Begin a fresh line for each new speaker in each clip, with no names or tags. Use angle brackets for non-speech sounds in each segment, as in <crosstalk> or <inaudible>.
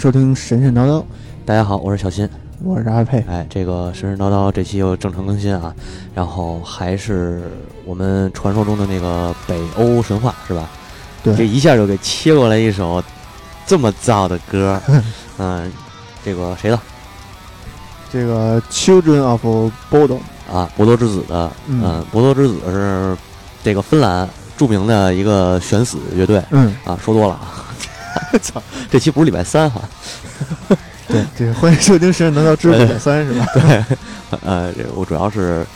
迎收听神神叨叨，
大家好，我是小新。
我是阿佩。
哎，这个神神叨叨这期又正常更新啊，然后还是我们传说中的那个北欧神话是吧？
对。
这一下就给切过来一首这么燥的歌，<laughs> 嗯，这个谁的？
这个 Children of Bodom，
啊？博多之子的，
嗯。
嗯，博多之子是这个芬兰著名的一个悬死乐队。
嗯，
啊，说多了。啊，<laughs> 操，这期不是礼拜三哈、<laughs>
对，这个欢迎收听神神叨叨之五三是吧？<laughs>
对，呃，这我主要是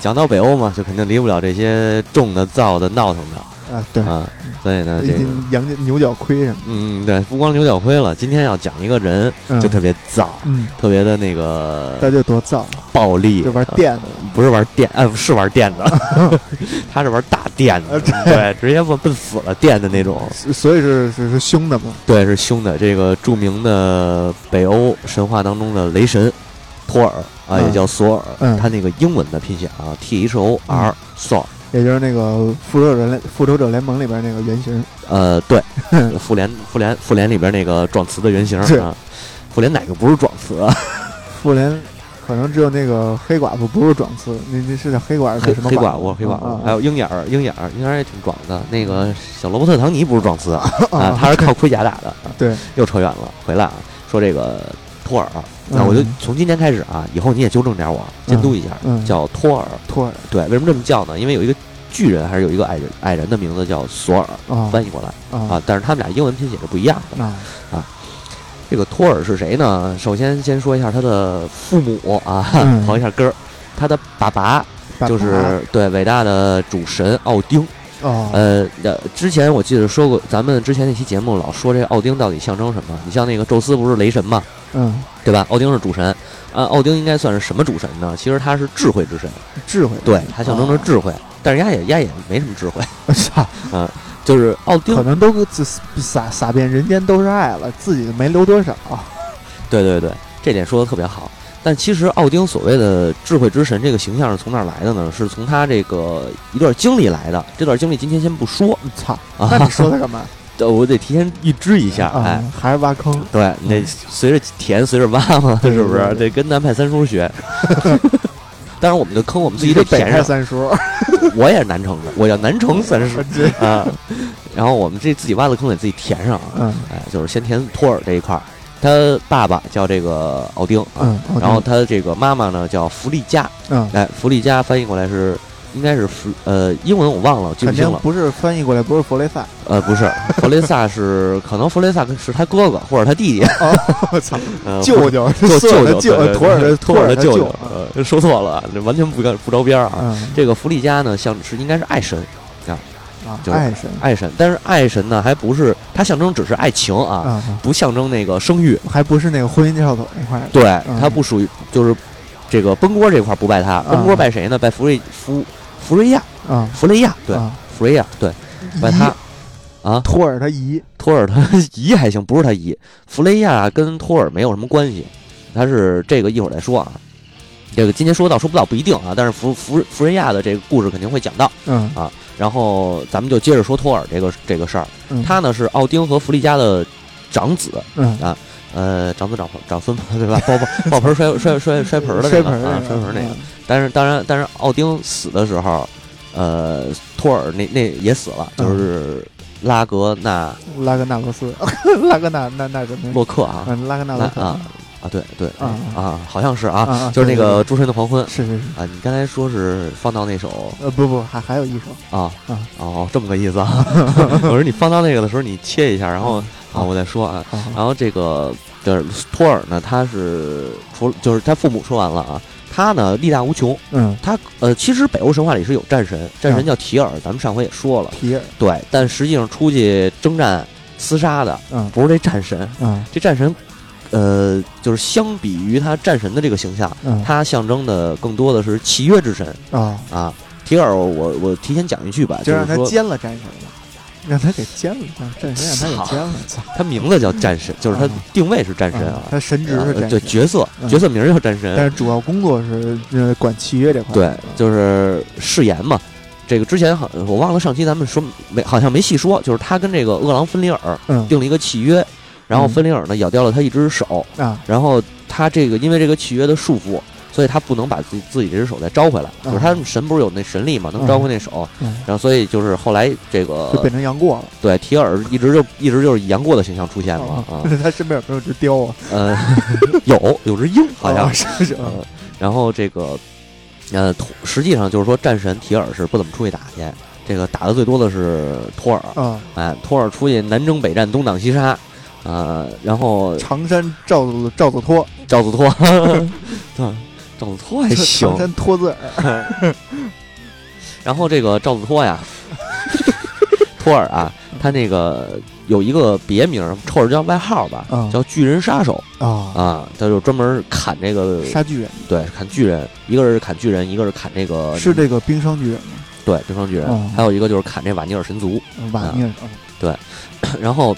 讲到北欧嘛，就肯定离不了这些重的、燥的、闹腾的。
啊，对，
啊，所以呢，这个，
羊角牛角盔什么，
嗯，对，不光牛角盔了，今天要讲一个人，
嗯
就特别燥，
嗯，
特别的那个
他就多燥，
暴力，
就玩电的，
不是玩电，呃，是玩电的，<laughs> 他是玩大电的，
啊
对，直接奔奔死了电的那种，
所所以是是是凶的嘛，
对，是凶的。这个著名的北欧神话当中的雷神托尔啊，
嗯
也叫索尔，
嗯
他那个英文的拼写啊，T H O R，索尔。
也就是那个复仇者联复仇者联盟里边那个原型，
呃，对，复联复联复联里边那个撞瓷的原型啊，复联哪个不是撞瓷啊？<laughs>
复联可能只有那个黑寡妇不是撞瓷，那那是叫黑寡妇
黑
什么
黑寡妇，黑寡
啊
妇，还有鹰眼儿，鹰眼儿，鹰眼儿也挺壮的。那个小罗伯特·唐尼不是撞瓷啊，他是靠盔甲打的。
对，
又扯远了，回来啊，说这个托尔，那我就
嗯
从今天开始啊，以后你也纠正点我，监督一下，
嗯
叫托尔。
托尔
对，为什么这么叫呢？因为有一个巨人还是有一个矮人，矮人的名字叫索尔，
啊
翻译过来
啊
啊，但是他们俩英文拼写是不一样的。
啊
这个托尔是谁呢？首先先说一下他的父母啊，
嗯
刨一下根儿。他的爸爸
爸
就是对伟大的主神奥丁。
哦
呃，呃，之前我记得说过，咱们之前那期节目老说这个奥丁到底象征什么？你像那个宙斯不是雷神嘛，
嗯
对吧？奥丁是主神，啊，奥丁应该算是什么主神呢？其实他是智慧之神，
智慧
对，他象征着
哦
智慧，但是丫也丫也没什么智慧，
操，嗯
就是奥丁
可能都自撒撒遍人间都是爱了，自己没留多少。
对对对，这点说的特别好。但其实奥丁所谓的智慧之神这个形象是从哪儿来的呢？是从他这个一段经历来的。这段经历今天先不说
操，
啊，
那你说他干嘛？<laughs>
呃我得提前预知一下，哎
啊，，还是挖坑？
对你得随着填随着挖嘛，<laughs> 是不是？得跟南派三叔学。<laughs> 当然，我们的坑我们自己得填上。
三叔，
我也是南城的，我叫南城三叔
这
啊。然后我们这自己挖的坑得自己填上啊。
嗯
哎，就是先填托尔这一块儿，他爸爸叫这个奥丁啊，
嗯，
然后他这个妈妈呢叫弗利嘉，
嗯，
哎，弗利嘉翻译过来是应该是弗呃英文我忘了，记不
肯
清了。
不是翻译过来，不是弗雷萨。
呃，不是，<laughs> 弗雷萨是可能弗雷萨是他哥哥 <laughs> 或者他弟弟，
哦，我操，
呃，
舅舅，
舅
索尔的
舅对对
托尔的
托尔
的
舅舅，呃，说错了，这完全不干不着边儿啊。
嗯
这个弗利嘉呢，像是应该是爱神，
啊，
就是
爱神
爱神，但是爱神呢还不是，它象征只是爱情啊，
啊，
不象征那个生育。
还不是那个婚姻介绍所那块儿的。
对，
嗯
它不属于就是这个奔波这块儿不拜他，奔波拜谁呢？拜弗瑞福福瑞亚，
啊，
弗雷亚，对，
啊
弗雷亚，对，把他啊。
托尔他姨
托尔他姨还行，不是他姨。弗雷亚跟托尔没有什么关系，他是这个一会儿再说啊。这个今天说到说不到不一定啊，但是弗弗弗瑞亚的这个故事肯定会讲到。
嗯
然后咱们就接着说托尔这个这个事儿，
嗯，
他呢是奥丁和弗利嘉的长子，
嗯
呃，长子长孙长孙嘛，对吧？爆爆爆盆摔摔摔摔盆儿的那个啊，摔盆儿那个。但是当然，但是奥丁死的时候，呃，托尔那那也死了，
嗯
就是拉格纳
嗯拉格纳罗斯，<laughs> 拉格纳那那什么？
洛克啊，
嗯，拉格纳罗斯
拉啊啊，对对
啊
啊，好像是啊，
啊，
就是那个诸神的黄昏
是是是，
啊。你刚才说是放到那首
呃不不，还还有一首
啊
啊
哦，这么个意思啊。<laughs> 我说你放到那个的时候，你切一下，然后啊，
好
我再说啊。然后这个就是托尔呢，他是除了就是他父母说完了啊，他呢力大无穷。
嗯，
他呃，其实北欧神话里是有战神，战神叫提尔，咱们上回也说了，
提尔，
对。但实际上出去征战厮杀的
嗯。
不是这战神，
嗯。
这战神，呃，就是相比于他战神的这个形象，
嗯。
他象征的更多的是契约之神。
啊，
啊。提尔，我我提前讲一句吧，
就让
是
他奸了战神了，让他给奸了，让战神让他给奸了，操，
他名字叫战神，就是他
啊
定位是战神
啊
啊。
他神职是
呃
战神，
对角色
嗯
角色名儿叫战神，
但是主要工作是呃管契约这块，
对，就是誓言嘛。这个之前好，我忘了上期咱们说没，好像没细说，就是他跟这个饿狼芬里尔
嗯
定了一个契约，然后
嗯
芬里尔呢咬掉了他一只手，
啊
然后他这个因为这个契约的束缚，所以他不能把自己自己这只手再招回来，就是他神不是有那神力嘛，能招回那手，
嗯，
然后所以就是后来这个
就变成杨过了。
对提尔一直就一直就是以杨过的形象出现嘛啊，<laughs>
他身边有没有只雕啊？
呃，有有只鹰好像
哦是是，
呃，然后这个呃，实际上就是说战神提尔是不怎么出去打去，这个打的最多的是托尔，
嗯，
哎，托尔出去南征北战，东挡西杀。呃，然后
常山赵子赵子托，
赵子托，对，<laughs> 赵子托还行。
托字儿，<laughs>
然后这个赵子托呀，<laughs> 托尔啊，他那个有一个别名，或者叫外号吧，
嗯
叫巨人杀手。
啊，
啊，他就专门砍这个，
杀巨人。
对，砍巨人，一个是砍巨人，一个是砍这个
是这个冰霜巨人吗？
对冰霜巨人，
哦。
还有一个就是砍这瓦尼尔神族。
瓦尼尔 <coughs>
然后，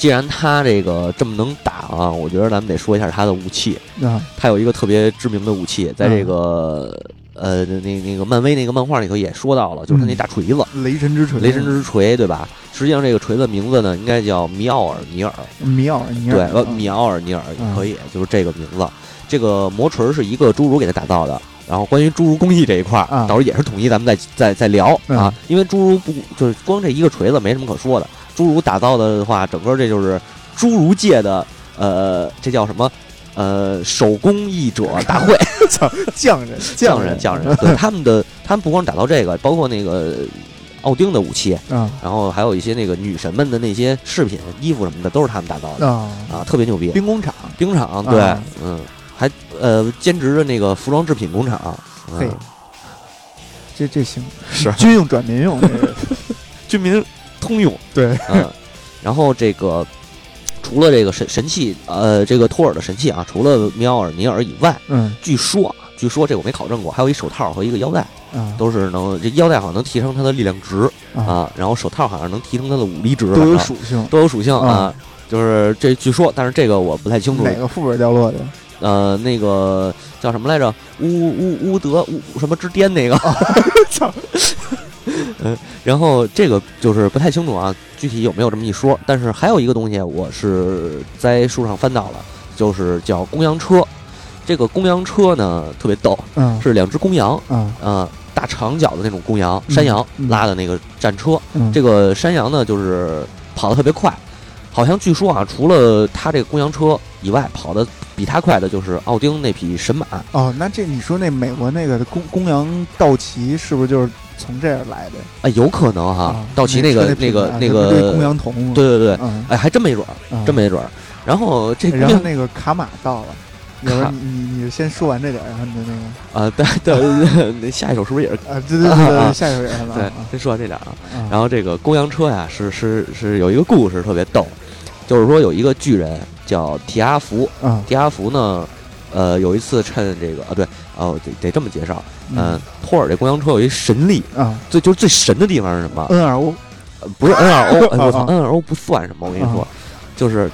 既然他这个这么能打啊，我觉得咱们得说一下他的武器。
啊
他有一个特别知名的武器，在这个、呃那那个漫威那个漫画里头也说到了，就是他那大锤子。
雷神之锤，
雷神之锤，对吧？实际上这个锤子名字呢，应该叫米奥尔尼尔，
米奥尔尼，尔，
呃，
啊
米奥尔尼尔可以，就是这个名字。这个魔锤是一个侏儒给他打造的。然后关于侏儒工艺这一块到时候也是统一，咱们再再再聊
嗯
啊。因为侏儒不就是光这一个锤子没什么可说的，侏儒打造的话，整个这就是侏儒界的呃，这叫什么？呃，手工艺者大会，<laughs>
匠人
匠
人
匠人，对 <laughs> 他们的，他们不光打造这个，包括那个奥丁的武器，
嗯
然后还有一些那个女神们的那些饰品、衣服什么的，都是他们打造的
啊，
啊，特别牛逼。
兵工厂，
兵厂对，
啊。
嗯，还呃兼职的那个服装制品工厂，嗯。
嘿，这这行，
是。
军用转民用，这个。<laughs>
军民通用，
对，
嗯，然后这个除了这个神神器，呃，这个托尔的神器啊，除了米奥尔尼尔以外，
嗯
据说啊，据说这我没考证过，还有一手套和一个腰带，
嗯
都是能这腰带好像能提升他的力量值
啊，
啊，然后手套好像能提升他的武力值，
都有属性，
都有属性啊
啊。
就是这据说，但是这个我不太清楚。
哪个副本掉落的？
呃，那个叫什么来着？乌乌乌德乌什么之巅那个。<laughs>
操！
嗯，然后这个就是不太清楚啊，具体有没有这么一说？但是还有一个东西，我是在书上翻到了，就是叫公羊车。这个公羊车呢特别逗，
嗯
是两只公羊，
嗯
呃，大长脚的那种公羊，
嗯
山羊
嗯
拉的那个战车。
嗯，
这个山羊呢，就是跑得特别快，好像据说啊，除了它这个公羊车以外，跑得比它快的就是奥丁那匹神马。
哦，那这你说那美国那个公公羊道奇是不是就是从这儿来的
哎，有可能哈，
啊？
道奇那个
那
那个那个
公，羊童？
对对对，
嗯，
哎，还真没准儿，
嗯
真没准儿。然后这公
然后那个卡玛到了，
卡
你你你先说完这点儿，然后你的那个
啊，对对，那下一首是不是也是？
啊，对对对下一首也是，
对
啊，
先说完这点儿啊。
啊
然后这个公羊车呀，是是是有一个故事特别逗，就是说有一个巨人叫提阿福，
啊，
提阿福呢，呃，有一次趁这个啊，对，哦，得得这么介绍，嗯，托尔这公羊车有一神力，
啊
最就是最神的地方是什么
？，N R O
呃不是 N R O，哎我操
啊
，N R O 不算什么，我跟你说
啊，
就是，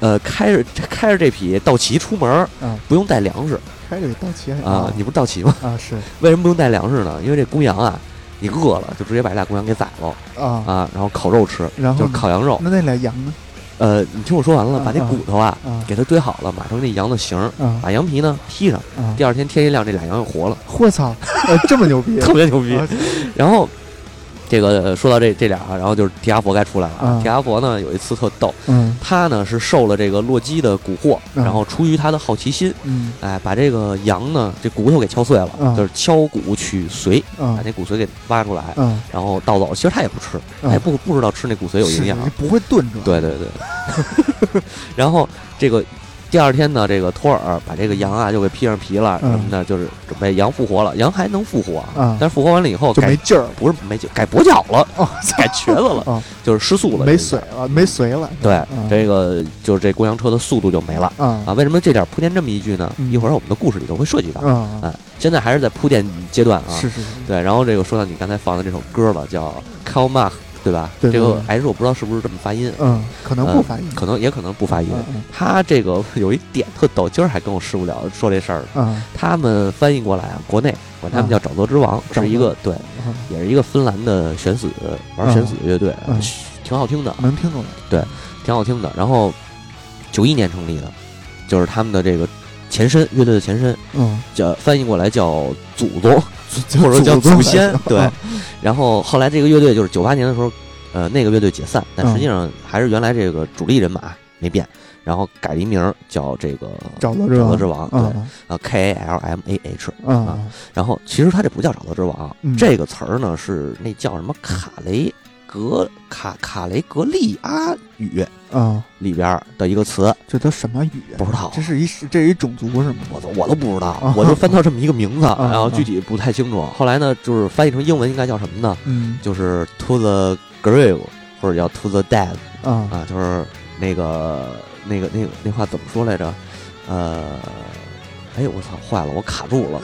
呃，开着开着这匹道奇出门不用带粮食
开这道奇
啊，你不是道奇吗？
啊是 <laughs>
为什么不用带粮食呢？因为这公羊啊，你饿了就直接把这俩公羊给宰了
啊，
啊，然后烤肉吃，就是
然后呢
烤羊肉。
那那俩羊呢？
呃，你听我说完了，
啊
把那
啊
骨头啊
啊。
给它堆好了，码成那羊的形把羊皮呢披上，
啊！
第二天天一亮，这俩羊又活了，
我操，呃这么牛逼，<laughs>
特别牛逼。
啊。
然后这个呃说到这这俩，然后就是提阿佛该出来了。
啊
提阿佛呢有一次特逗，
嗯
他呢是受了这个洛基的蛊惑，
嗯
然后出于他的好奇心，
嗯
哎，把这个羊呢这骨头给敲碎了，
嗯
就是敲骨取髓，
啊
把那骨髓给挖出来，
嗯，
然后盗走。其实他也不吃，他也不不知道吃那骨髓有营养。
是不会炖出来，
对对对。<laughs> 然后这个第二天呢，这个托尔把这个羊啊就给披上皮了，
嗯
什么的，就是准备羊复活了。羊还能复活，
啊。
但是复活完了以后
就没劲儿
不是没劲，改跛脚了，
哦，<laughs>
改瘸子了，
哦。
就是失速了，
没
这个。
髓了，没髓了，
对，
嗯。
这个就是这公羊车的速度就没了。
啊
啊。为什么这点铺垫这么一句呢？
嗯。
一会儿我们的故事里头会涉及到。
啊，
啊，现在还是在铺垫阶段啊。
是是是，
对，然后这个说到你刚才放的这首歌了，叫 Call Mark，对吧？
对对
这个
对。
H 我不知道是不是这么发音，
嗯，可能不发音，
可能也可能不发音。他这个有一点特逗，今儿还跟我师傅聊说这事儿。
嗯。
他们翻译过来啊，国内管他们叫沼泽之王，是一个对，
嗯。
也是一个芬兰的悬死玩悬死乐队，
嗯。
挺好听的，
能听懂。
对挺好听的。然后九一年成立的，就是他们的这个前身，乐队的前身
嗯，
叫翻译过来叫祖宗，或者 <laughs> 叫
祖
先。对
啊，<laughs>
然后后来这个乐队就是九八年的时候，呃，那个乐队解散，但
嗯
实际上还是原来这个主力人马没变，然后改了一名叫这个
沼泽之王
沼泽之王，对，
啊
啊，K A L M A H。
啊
然后其实他这不叫沼泽之王，
嗯
这个词儿呢是那叫什么卡雷格卡卡雷格利阿语
啊，
里边的一个词，
这都什么语啊？
不知道
这是一这是一种族是吗？
我都我都不知道
啊，
我就翻到这么一个名字，
啊
然后具体不太清楚。后来呢，就是翻译成英文应该叫什么呢？
嗯
就是 to the grave 或者叫 to the dead
啊
啊，就是那个那个那个那话怎么说来着？呃，哎呦我操，坏了，我卡住了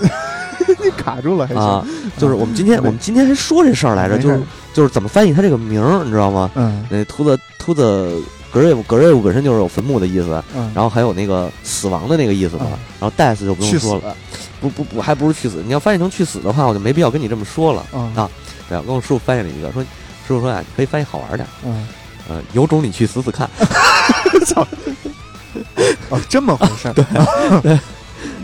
<laughs>
你卡住了还
啊
行，！
就是我们今天
没
我们今天还说这事儿来着，就是就是怎么翻译它这个名儿，你知道吗？
嗯
那 to the to the grave grave 本身就是有坟墓的意思，
嗯，
然后还有那个死亡的那个意思嘛
嗯，
然后 death 就不用说了，不不不，还不如去死。你要翻译成去死的话，我就没必要跟你这么说了。
啊
啊对，我跟我师傅翻译了一个，说师傅说呀、你可以翻译好玩点，
嗯
呃，有种你去死死看。<laughs> <laughs>
哦，这么回事儿，对，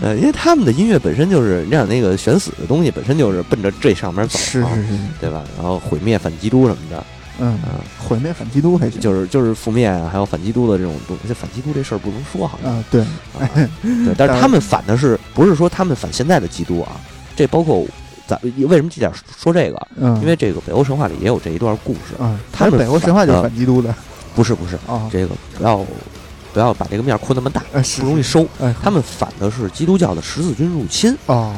呃，因为他们的音乐本身就是你想，那个选死的东西本身就是奔着这上面走嘛，
是是是，
对吧？然后毁灭反基督什么的，
嗯，
嗯、
毁灭反基督还行，
就是就是覆灭啊，还有反基督的这种东西。反基督这事儿不能说，好像、
啊，对，
啊，对，但是他们反的是不是说他们反现在的基督啊？这包括咱为什么这点说这个？
嗯，
因为这个北欧神话里也有这一段故事。
嗯，
他们
北欧神话就是
反
反基督的
不是不是，
啊，
这个不要不要把这个面扩那么大，不容易收。
哎，
他们反的是基督教的十字军入侵。
哦，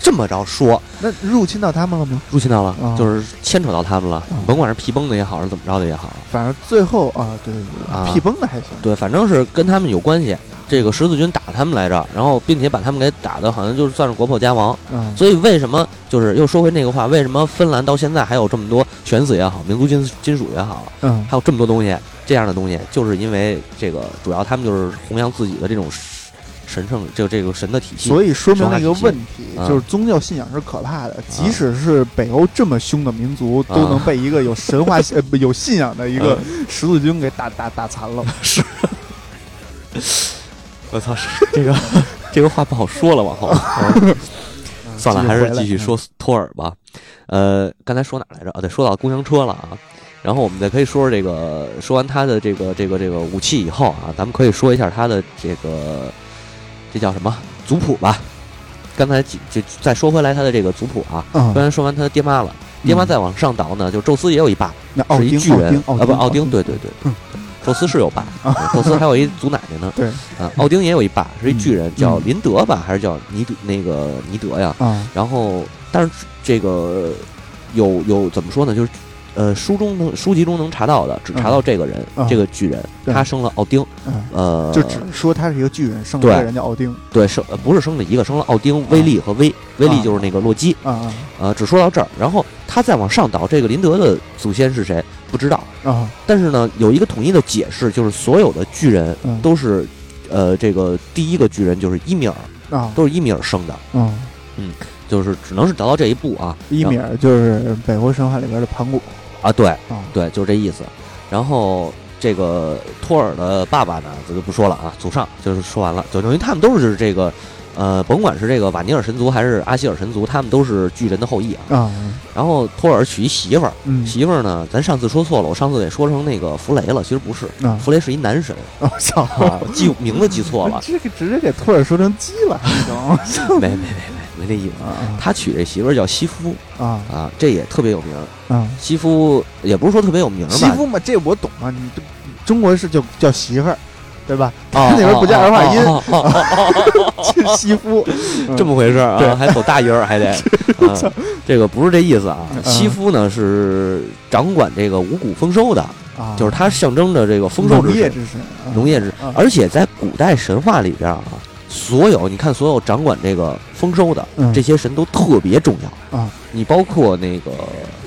这么着说，
那入侵到他们了吗？
入侵到了，
啊
就是牵扯到他们了，
啊
甭管是皮崩的也好，是怎么着的也好，
反正最后啊，对对对，
啊。
屁崩的还行，
对，反正是跟他们有关系。这个十字军打他们来着，然后并且把他们给打的好像就是算是国破家亡。
嗯，
所以为什么就是又说回那个话，为什么芬兰到现在还有这么多犬子也好，民族金金属也好，
嗯。
还有这么多东西这样的东西，就是因为这个主要他们就是弘扬自己的这种神圣，就这个神的体系。
所以说明了一个问题，
啊
就是宗教信仰是可怕的。即使是北欧这么凶的民族，
啊
都能被一个有神话 <laughs> 呃不有信仰的一个
嗯
十字军给打打打残了。<laughs>
是 <laughs> 我操，这个这个话不好说了，往后。算了，还是继续说托尔吧。呃，刚才说哪来着？啊，对，说到公交车了啊。然后我们再可以说说这个，说完他的这个这个这个武器以后啊，咱们可以说一下他的这个这叫什么族谱吧。刚才几就再说回来他的这个族谱啊，
嗯
刚才说完他的爹妈了，爹妈再往上倒呢，就宙斯也有一爸，是一，巨人啊，不，奥
丁，
对对对
嗯，
宙斯是有爸，<laughs> 宙斯还有一祖奶奶呢。
对
啊，奥丁也有一爸，是一巨人，
嗯
叫
嗯
林德吧，还是叫尼德那个尼德呀？
啊，
然后，但是这个有有怎么说呢？就是呃，书中能书籍中能查到的，只查到这个人，
嗯。
这个巨人，
对。
他生了奥丁，
嗯，
呃，
就只说他是一个巨人，生了一个人叫奥丁。
对生呃不是生了一个，生了奥丁、威利和威，威利就是那个洛基，
啊啊。
呃，只说到这儿。然后他再往上倒，这个林德的祖先是谁？不知道。
啊。
但是呢，有一个统一的解释，就是所有的巨人
嗯。
都是，呃，这个第一个巨人就是伊米尔，
啊。
都是伊米尔生的，
嗯，
就是只能是达到这一步啊。
伊米尔就是北欧神话里边的盘古
啊，对
啊，
对，就是这意思。然后这个托尔的爸爸呢，咱就不说了啊，祖上就是说完了，就等于他们都是这个，呃，甭管是这个瓦尼尔神族还是阿希尔神族，他们都是巨人的后裔啊。
啊，
然后托尔娶一媳妇儿，
嗯
媳妇儿呢，咱上次说错了，我上次给说成那个弗雷了，其实不是，
啊，
弗雷是一男神
哦，操，
啊，记名字记错了，<laughs>
这个直接给托尔说成鸡了，<laughs>
没没没没这意思。
啊
他娶这媳妇儿叫西夫
啊
啊，这也特别有名儿。
啊！
西夫也不是说特别有名儿吧，
媳妇嘛，这我懂啊，你这中国是叫叫媳妇儿，对吧？
啊
那边不加儿化音
哦哦哦哦哦 <laughs>
这
么回事啊，还走大音儿，还得，<laughs> 啊这个不是这意思啊。
嗯
西夫呢是掌管这个五谷丰收的，
啊，
就是它象征着这个丰收之神、
农业之神，
而且在古代神话里边啊，所有你看，所有掌管这个丰收的
嗯
这些神都特别重要
啊。
你包括那个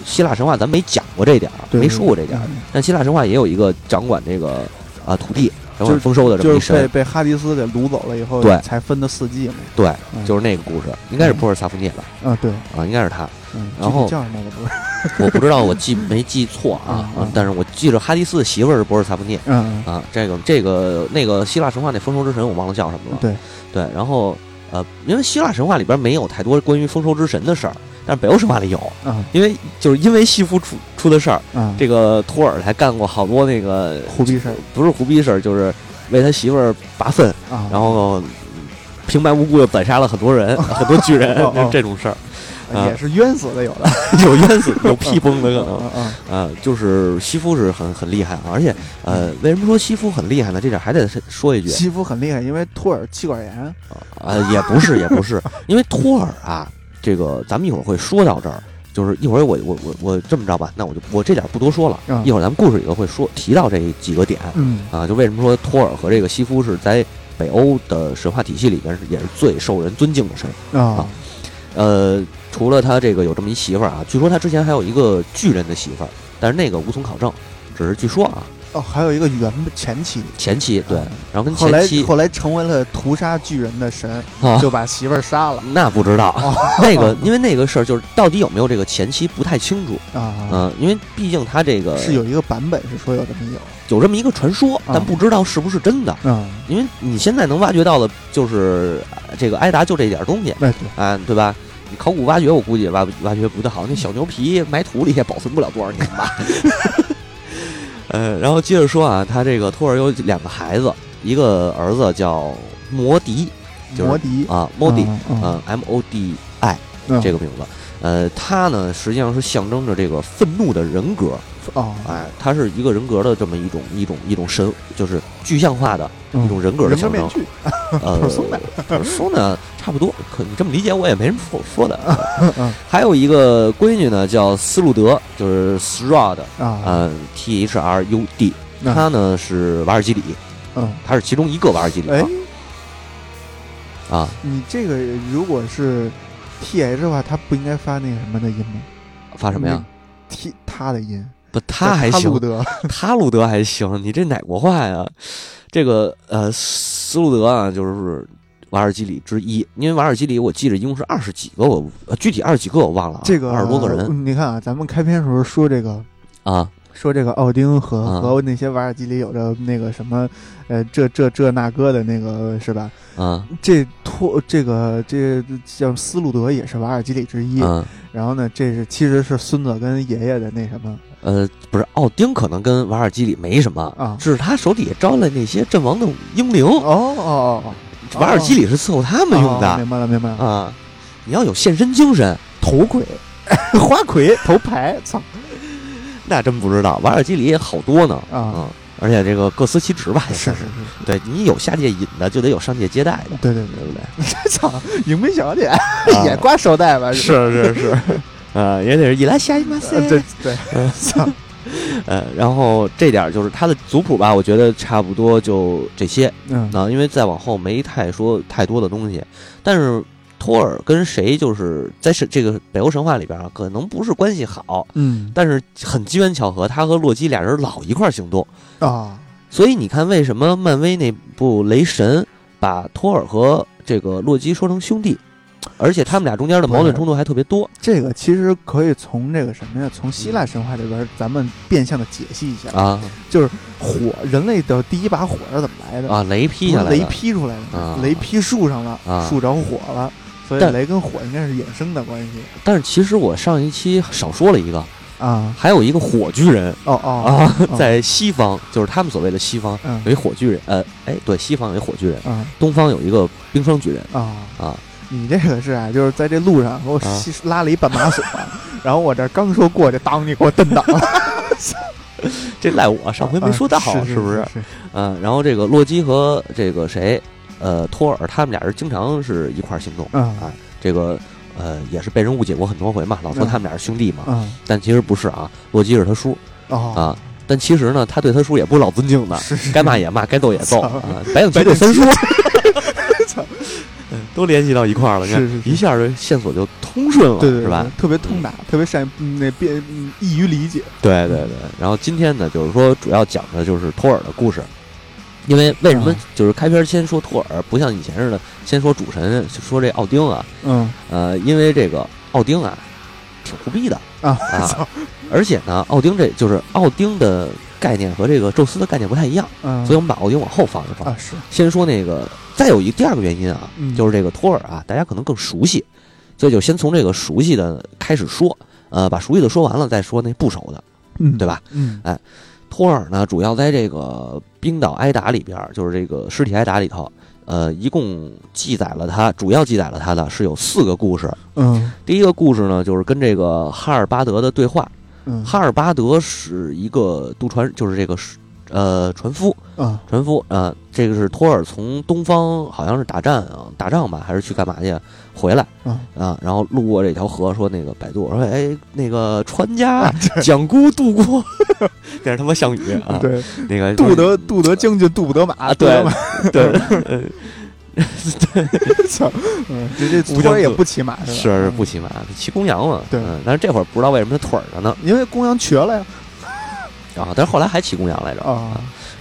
希腊神话，咱没讲过这点儿，没说过这点儿。
嗯
但希腊神话也有一个掌管这个啊土地掌管丰收的这么一
就是被
神。
被哈迪斯给掳走了以后，
对
才分的四季嘛。
对，
嗯
就是那个故事，应该是波尔萨福涅吧？
啊，对，
啊，应该是他。
嗯，
然后
叫什么我不知道。
我不知道我记没记错啊但是我记着哈迪斯的媳妇儿是博尔萨福涅。
嗯
啊。这个这个那个希腊神话那丰收之神我忘了叫什么了。
对。
对，然后呃，因为希腊神话里边没有太多关于丰收之神的事儿，但是北欧神话里有，
嗯。
因为就是因为西夫出出的事儿，
嗯，
这个托尔才干过好多那个
胡逼事儿。
不是胡逼事儿，就是为他媳妇儿拔粪，
啊，
然后嗯平白无故的宰杀了很多人，<laughs> 很多巨人这种事儿。啊
也是冤死的有的，<laughs>
有冤死，有 <laughs> 屁崩的可能。啊，就是西夫是很很厉害，而且呃，为什么说西夫很厉害呢？这点还得说一句，
西夫很厉害，因为托尔气管炎。
啊，也不是，也不是，<laughs> 因为托尔啊，这个咱们一会儿会说到这儿，就是一会儿我我我我这么着吧，那我就我这点不多说了，
嗯。
一会儿咱们故事里头会说提到这几个点。
嗯。
啊，就为什么说托尔和这个西夫是在北欧的神话体系里边是也是最受人尊敬的神，
啊
呃，除了他这个有这么一媳妇儿啊，据说他之前还有一个巨人的媳妇儿，但是那个无从考证，只是据说啊，
哦，还有一个原前妻，
前妻对
啊，
然后跟
后来
前妻
后来成为了屠杀巨人的神，
啊，
就把媳妇儿杀了。<laughs>
那不知道。
哦。<laughs>
那个，因为那个事儿就是到底有没有这个前妻不太清楚，
啊。
嗯、因为毕竟他这个
是有一个版本是说有这么有，
有这么一个传说，
啊。
但不知道是不是真的。
嗯，
因为你现在能挖掘到的，就是呃这个埃达就这点儿东西。
那对，
啊，对吧？你考古挖掘，我估计也挖挖掘不太好。那小牛皮埋土里也保存不了多少年吧。<laughs> 呃，然后接着说啊，他这个托尔有两个孩子，一个儿子叫摩迪就是
摩迪，
啊，摩迪，
嗯
嗯，M O D I
嗯
这个名字。呃，他呢实际上是象征着这个愤怒的人格，
哦，
哎，他是一个人格的这么一种一种一种神，就是具象化的一种人格的象征。呃，<laughs>
persona
说呢差不多，可你这么理解我也没什么说说的。<laughs>
嗯。
还有一个闺女呢叫斯路德，就是 Strud，
啊，
呃，T H R U D，
嗯。
她呢是瓦尔基里，
嗯，
她是其中一个瓦尔基里
哎。
啊，啊，
你这个如果是 T H 的话，她不应该发那个什么的音吗？
发什么呀
？？T 他的音，
不，他还行，
德，<laughs>
他路德还行，你这哪国话呀？这个呃，斯路德啊，就是瓦尔基里之一，因为瓦尔基里我记着一共是二十几个，我呃具体二十几个我忘了啊，
这个
二十多个人
嗯你看啊，咱们开篇时候说这个。
啊，
说这个奥丁和、
啊
和那些瓦尔基里有着那个什么，呃，这这这那个的那个是吧？
啊
这托这个这叫斯路德也是瓦尔基里之一。
嗯
然后呢，这是其实是孙子跟爷爷的那什么
呃，不是奥丁可能跟瓦尔基里没什么
啊只
是他手底下招来那些阵亡的英灵，
哦哦哦，
瓦尔基里是伺候他们用的、
哦明白了明白了。
啊。你要有献身精神，
头盔，<laughs> 花魁头牌，操
那真不知道。瓦尔基里也好多呢
啊！
嗯，而且这个各司其职吧，也
是是是，
对你有下界引的，就得有上界接待的，
对对对，
对不对？<laughs>
操，迎宾小姐
啊 <laughs>
也挂手带 <laughs> 吧？
是是是，呃，也得是伊拉夏伊马塞
呃，对对，操，
呃，然后这点儿就是他的族谱吧，我觉得差不多就这些
嗯
啊，因为再往后没太说太多的东西。但是托尔跟谁就是在是这个北欧神话里边啊，可能不是关系好，
嗯
但是很机缘巧合，他和洛基俩人老一块儿行动，
啊，
所以你看为什么漫威那部《雷神》把托尔和这个洛基说成兄弟，而且他们俩中间的矛盾冲突还特别多。
这个其实可以从这个什么呀？从希腊神话里边，咱们变相的解析一下。
啊就是
火，人类的第一把火是怎么来的？
啊！雷劈下来
雷劈出来的，
啊
雷劈树上了，
啊
树着火了，所以
但
雷跟火应该是衍生的关系
但是其实我上一期少说了一个，
啊。
还有一个火巨人
哦哦
啊，
哦
在西方就是他们所谓的西方
嗯
有一火巨人，呃，哎，对，西方有一火巨人，
啊
东方有一个冰霜巨人
啊！
啊。
你这个是啊，就是在这路上给我拉了一半马索，然后我这刚说过去，当你给我蹬倒了，<laughs>
这赖我上回没说到，
啊是
不是？
是？
嗯，然后这个洛基和这个谁，呃，托尔他们俩人经常是一块儿行动，
嗯。
啊，这个呃也是被人误解过很多回嘛，老说
嗯。
他们俩是兄弟嘛，
嗯。
但其实不是啊，洛基是他叔
哦。
啊，但其实呢，他对他叔也不是老尊敬的，
是是。
该骂也骂，该揍也
揍
啊，白眼
白景
区对三叔，嗯 <laughs> <laughs> 都联系到一块儿了，你看
是是是。
一下这线索就通顺了，
对对对
是吧？？
特别通达，特别善嗯那变嗯易于理解。
对对对。然后今天呢，就是说主要讲的就是托尔的故事因为为什么
啊
就是开篇先说托尔，不像以前似的先说主神，说这奥丁啊？
嗯。
呃，因为这个奥丁啊，挺胡逼的。
啊，
啊，而且呢，奥丁这就是奥丁的概念和这个宙斯的概念不太一样，
嗯，
所以我们把奥丁往后放一放。
啊是，
先说那个，再有一第二个原因啊，
嗯。
就是这个托尔啊，大家可能更熟悉，所以就先从这个熟悉的开始说，呃，把熟悉的说完了再说那不熟的，
嗯。
对吧？
嗯
托尔呢，主要在这个冰岛挨打里边儿，就是这个尸体挨打里头，呃，一共记载了他，主要记载了他的是有四个故事。
嗯
第一个故事呢，就是跟这个哈尔巴德的对话。
嗯
哈尔巴德是一个渡船，就是这个是呃船夫，
啊
船夫啊、呃这个是托尔从东方好像是打战啊，打仗吧，还是去干嘛去回来
啊
啊？然后路过这条河，说那个摆渡，说哎，那个船家蒋姑渡过，<laughs> 那是他妈项羽啊，
对，
那个
渡得渡得将军渡不得马
对
马
对，呃 <laughs>
操，嗯，这这
乌江渡
托儿也不骑马是吧？
是
嗯
不骑马，骑公羊嘛，
对
嗯，但是这会儿不知道为什么他腿儿上呢，
因为公羊瘸了呀。
啊，但是后来还骑公羊来着，
啊，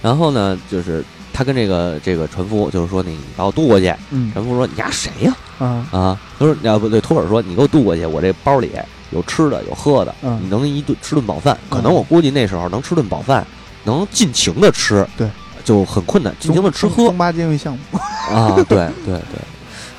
然后呢，就是他跟这个这个船夫就是说你把我渡过去，
嗯。
船夫说你丫谁呀？
啊。
啊，他说要不对，托尔说你给我渡过去，我这包里有吃的有喝的，
嗯。
你能一顿吃顿饱饭，可
嗯
能我估计那时候能吃顿饱饭，能尽情的吃，
对，
就很困难，尽情的吃喝。
中巴监狱项目，
啊，对对对，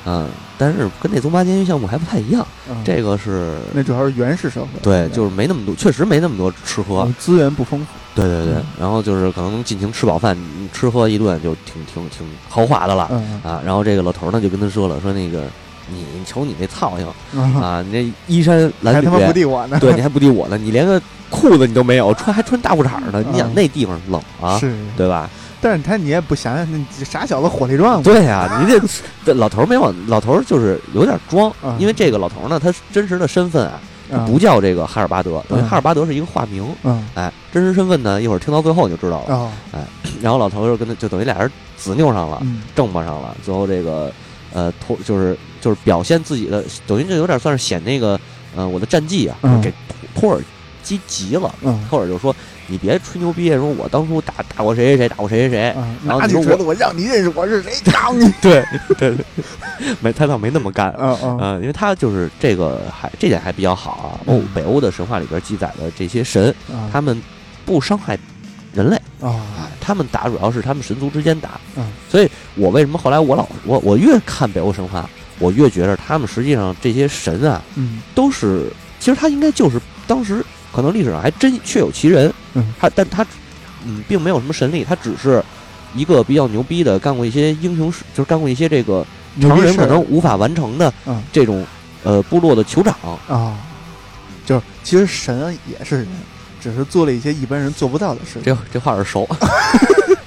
嗯，但是跟那宗巴监狱项目还不太一样，
嗯。
这个是
那主要是原始社会，
对，就是是没那么多，确实没那么多吃喝，
嗯资源不丰富。
对对对
嗯，
然后就是可能尽情吃饱饭，嗯吃喝一顿就挺挺挺豪华的了。
嗯
啊，然后这个老头儿呢就跟他说了，说那个你瞅你那操性
啊，
啊，你这衣衫褴
还他妈不
褛，
敌我呢。
对，你还不敌我呢，你连个裤子你都没有，穿还穿大裤衩呢，你想
嗯
那地方冷啊，
是，
对吧？
但是他你也不想想，那傻小子火力壮。
对呀、你这这老头儿没往，老头儿就是有点装，
嗯
因为这个老头儿呢，他真实的身份啊，不叫这个哈尔巴德，等于
嗯
哈尔巴德是一个化名，
嗯。
哎，真实身份呢，一会儿听到最后你就知道了。
哦。
哎然后老头儿就跟他就等于俩人子拗上了，
嗯。
正巴上了，最后这个呃托就是就是表现自己的，等于这有点算是显那个呃我的战绩啊，
嗯。
给托托尔激急了。
嗯
托尔就说：“你别吹牛逼，说我当初打打过谁谁谁，打过谁谁谁。
啊，
然后你说
拿起锤子，我让你认识我是谁，<laughs> 当你。
对对对，没他倒没那么干。
嗯嗯
呃，因为他就是这个还这点还比较好啊。
嗯
欧北欧的神话里边记载的这些神，
啊
他们不伤害人类，
啊
哎，他们打主要是他们神族之间打。
嗯
所以我为什么后来我老我我越看北欧神话，我越觉得他们实际上这些神啊，
嗯
都是其实他应该就是当时可能历史上还真确有其人，
嗯，
他但他嗯并没有什么神力，他只是一个比较牛逼的，干过一些英雄事，就是干过一些这个常人可能无法完成的
嗯。
这种呃部落的酋长。
啊，就是其实神也是人，只是做了一些一般人做不到的事情。
这这话耳熟，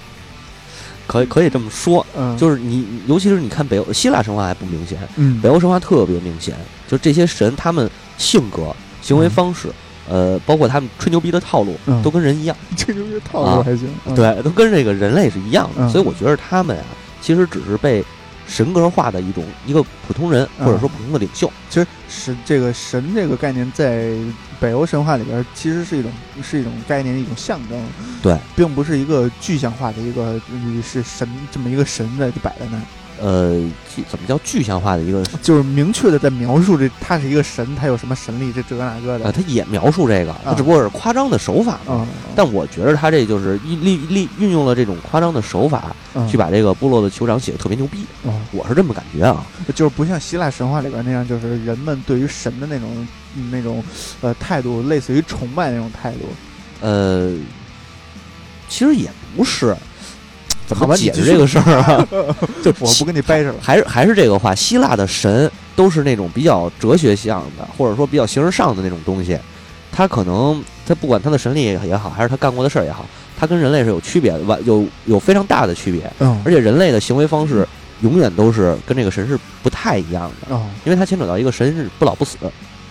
<laughs> 可以可以这么说，
嗯，
就是你尤其是你看北欧希腊神话还不明显，
嗯。
北欧神话特别明显，就这些神他们性格、行为方式，呃，包括他们吹牛逼的套路，
嗯
都跟人一样，<laughs>
吹牛逼的套路还行。嗯，
对，都跟这个人类是一样的。
嗯
所以我觉得他们啊，其实只是被神格化的一种一个普通人，
嗯
或者说普通的领袖。
其实神这个神这个概念在北欧神话里边，其实是一种是一种概念，一种象征，
对，
并不是一个具象化的一个呃是神这么一个神在摆在那儿，
呃，具怎么叫具象化的一个？<laughs>
就是明确的在描述这他是一个神，他有什么神力，这这个那个
呃，
的。
他也描述这个，他只不过是夸张的手法嘛。
嗯，
但我觉得他这就是利利利运用了这种夸张的手法，
嗯
去把这个部落的酋长写的特别牛逼，
嗯
我是这么感觉啊。
就是不像希腊神话里边那样，就是人们对于神的那种、嗯那种呃态度，类似于崇拜那种态度。
呃，其实也不是，怎么解释这个事儿啊？<laughs> 就
我不跟你掰扯了。
还是还是这个话，希腊的神都是那种比较哲学向的，或者说比较形而上的那种东西。他可能他不管他的神力也好，还是他干过的事儿也好，他跟人类是有区别的，完有有非常大的区别。
嗯
而且人类的行为方式永远都是跟这个神是不太一样的，
哦
因为它牵扯到一个神是不老不死。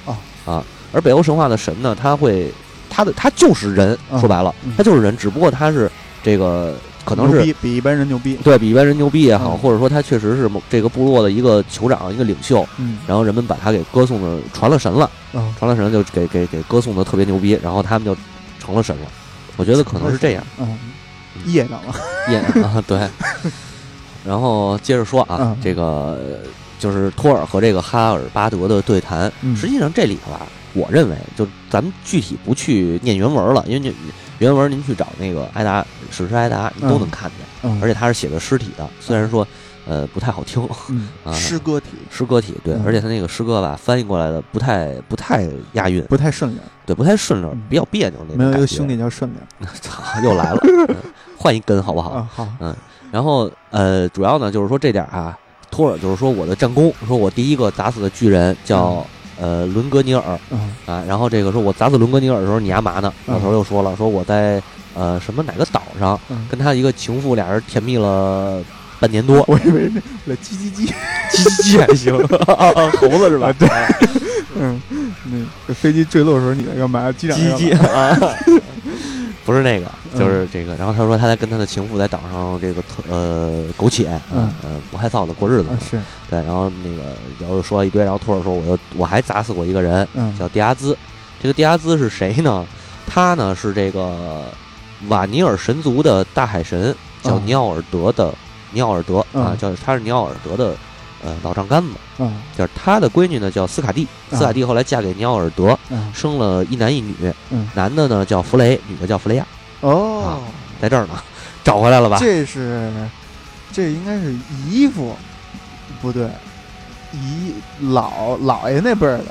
哦
啊，而北欧神话的神呢，他会他的他就是人，
嗯
说白了
嗯，
他就是人，只不过他是这个可能是
牛逼比一般人牛逼。
对比一般人牛逼也好，
嗯
或者说他确实是某这个部落的一个酋长、一个领袖，
嗯
然后人们把他给歌颂的传了神了，
嗯
传了神就给给给歌颂的特别牛逼，然后他们就成了神了。我觉得可能是这样。
嗯，业障了。
也啊，<laughs> 对。然后接着说啊，
嗯
这个就是托尔和这个哈尔巴德的对谈。
嗯
实际上这里头啊，我认为就咱们具体不去念原文了，因为你原文您去找那个艾达史诗艾达，你都能看见，
嗯，
而且它是写的尸体的，虽然说呃不太好听，<laughs>
诗歌体。
诗歌体对，
嗯。
而且他那个诗歌吧翻译过来的不太不太押韵，
不太顺溜，
对，不太顺溜
嗯，
比较别扭那种
没有一个兄弟叫顺溜。<laughs>
操，又来了，<laughs> 嗯换一根好不好？
啊。好，
然后呃，主要呢就是说这点啊，托尔就是说我的战功，说我第一个打死的巨人叫、呃伦格尼尔
嗯
啊，然后这个说我砸死伦格尼尔的时候你干嘛呢？
嗯
老头又说了，说我在呃什么哪个岛上
嗯，
跟他一个情妇俩人甜蜜了半年多，<laughs>
我以为那那叽叽叽，
叽叽还行，<laughs> 猴子是吧？
对，<laughs> 嗯，那这飞机坠落的时候你在干嘛？机长在
鸡
干嘛
鸡啊。不是那个，
嗯
就是这个。然后他说他在跟他的情妇在岛上这个特呃苟且，
嗯
呃不害臊的过日子
啊，是，
对，然后那个然后说了一堆，然后托尔说我又我还砸死过一个人，
嗯
叫迪亚兹。这个迪亚兹是谁呢？他呢是这个瓦尼尔神族的大海神，叫
嗯
尼奥尔德的尼奥尔德啊，
嗯
叫他是尼奥尔德的呃老丈杆子。
嗯
就是他的闺女呢叫斯卡蒂，斯卡蒂后来嫁给尼奥尔德，
嗯
生了一男一女，
嗯。
男的呢叫弗雷，女的叫弗雷亚，
哦，
在这儿呢，<laughs> 找回来了吧？
这是这应该是姨父，不对，姨老老爷那辈儿的，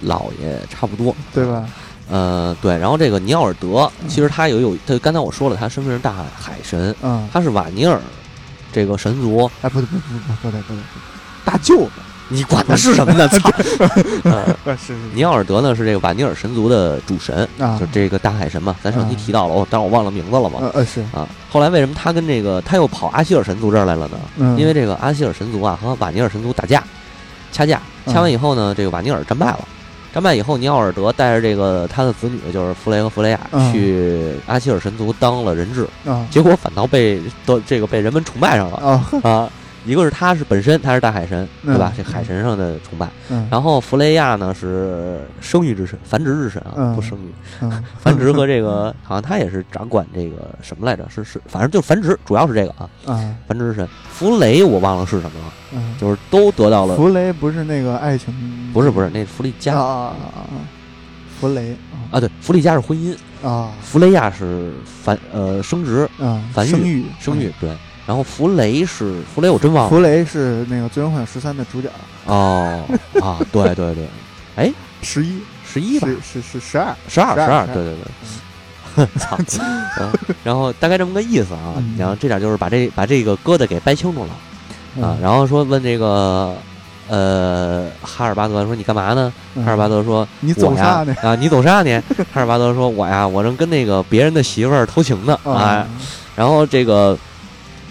老爷差不多，
对吧？
呃，对，然后这个尼奥尔德，
嗯。
其实他有有，他刚才我说了，他身份是大海神，
嗯，
他是瓦尼尔这个神族，
哎，不对，不不不不对，不对，大舅子，
你管他是什么呢？<laughs> 操！<laughs>
是是
尼奥尔德呢是这个瓦尼尔神族的主神，
啊
就，这个大海神嘛，咱上期
啊
提到了，哦，但是我忘了名字了嘛。
呃呃是，
啊，后来为什么他跟这个他又跑阿希尔神族这儿来了呢？
嗯，
因为这个阿希尔神族啊和瓦尼尔神族打架，掐架，掐完以后呢，这个瓦尼尔战败了。战败以后，尼奥尔德带着这个他的子女，就是弗雷和弗雷亚，
嗯。
去阿希尔神族当了人质，
啊
结果反倒被都这个被人们崇拜上了。
啊，
啊！一个是他是本身他是大海神，对吧？
嗯？
这海神上的崇拜。
嗯，
然后弗雷亚呢是生育之神，繁殖之神啊，
嗯。
不生育。
嗯。<laughs>
繁殖和这个好像他也是掌管这个什么来着？是是，反正就是繁殖，主要是这个啊。
啊。
繁殖之神。弗雷我忘了是什么了，
嗯，
就是都得到了，
弗雷不是那个爱情，
不是不是，那是弗利
啊
加
啊啊啊，弗雷
啊，对，弗利加是婚姻，
啊。
弗雷亚是繁呃生殖
啊，
繁育
生育，
对。然后弗雷是弗雷，我真忘了
弗雷是那个《最终幻想十三》的主角，
哦啊，对对对，哎，
十一
十一吧，
是是是十二，
十二十二，对对对。<laughs> 操，<laughs> 嗯然后大概这么个意思啊
嗯，
然后这点就是把这把这个疙瘩给掰清楚了啊，
嗯
然后说问这个呃哈尔巴德说你干嘛呢？
嗯
哈尔巴德说
你走
呀
啥呢？
啊，你走啥呢？哈尔巴德说：“我呀，我正跟那个别人的媳妇儿偷情呢。”哎
啊，
然后这个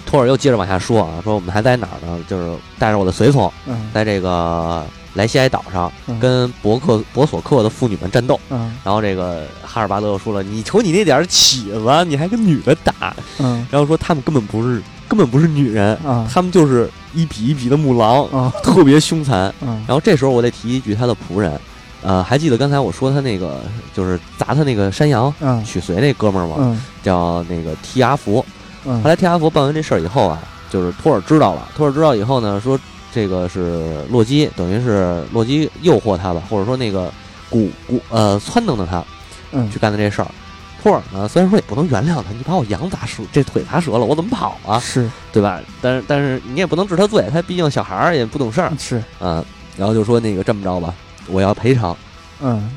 托尔又接着往下说啊，说我们还在哪儿呢？就是带着我的随从，
嗯
在这个莱西埃岛上
嗯
跟博克博索克的妇女们战斗。
嗯
然后这个哈尔巴德又说了：“你瞅你那点儿起子，你还跟女的打？”
嗯
然后说他们根本不是根本不是女人，
啊
他们就是一匹一匹的母狼，
啊
特别凶残。
嗯
然后这时候我得提一句他的仆人，呃，还记得刚才我说他那个就是砸他那个山羊
嗯
取髓那哥们儿吗？
嗯
叫那个提阿佛。
嗯
后来天阿佛办完这事儿以后啊，就是托尔知道了，托尔知道以后呢，说这个是洛基，等于是洛基诱惑他吧，或者说那个鼓鼓呃撺掇的他
嗯
去干的这事儿。托尔呢，虽然说也不能原谅他，你把我羊砸折，这腿砸折了，我怎么跑啊？
是
对吧？但是但是你也不能治他罪，他毕竟小孩儿也不懂事儿，
是
嗯，然后就说那个这么着吧，我要赔偿，
嗯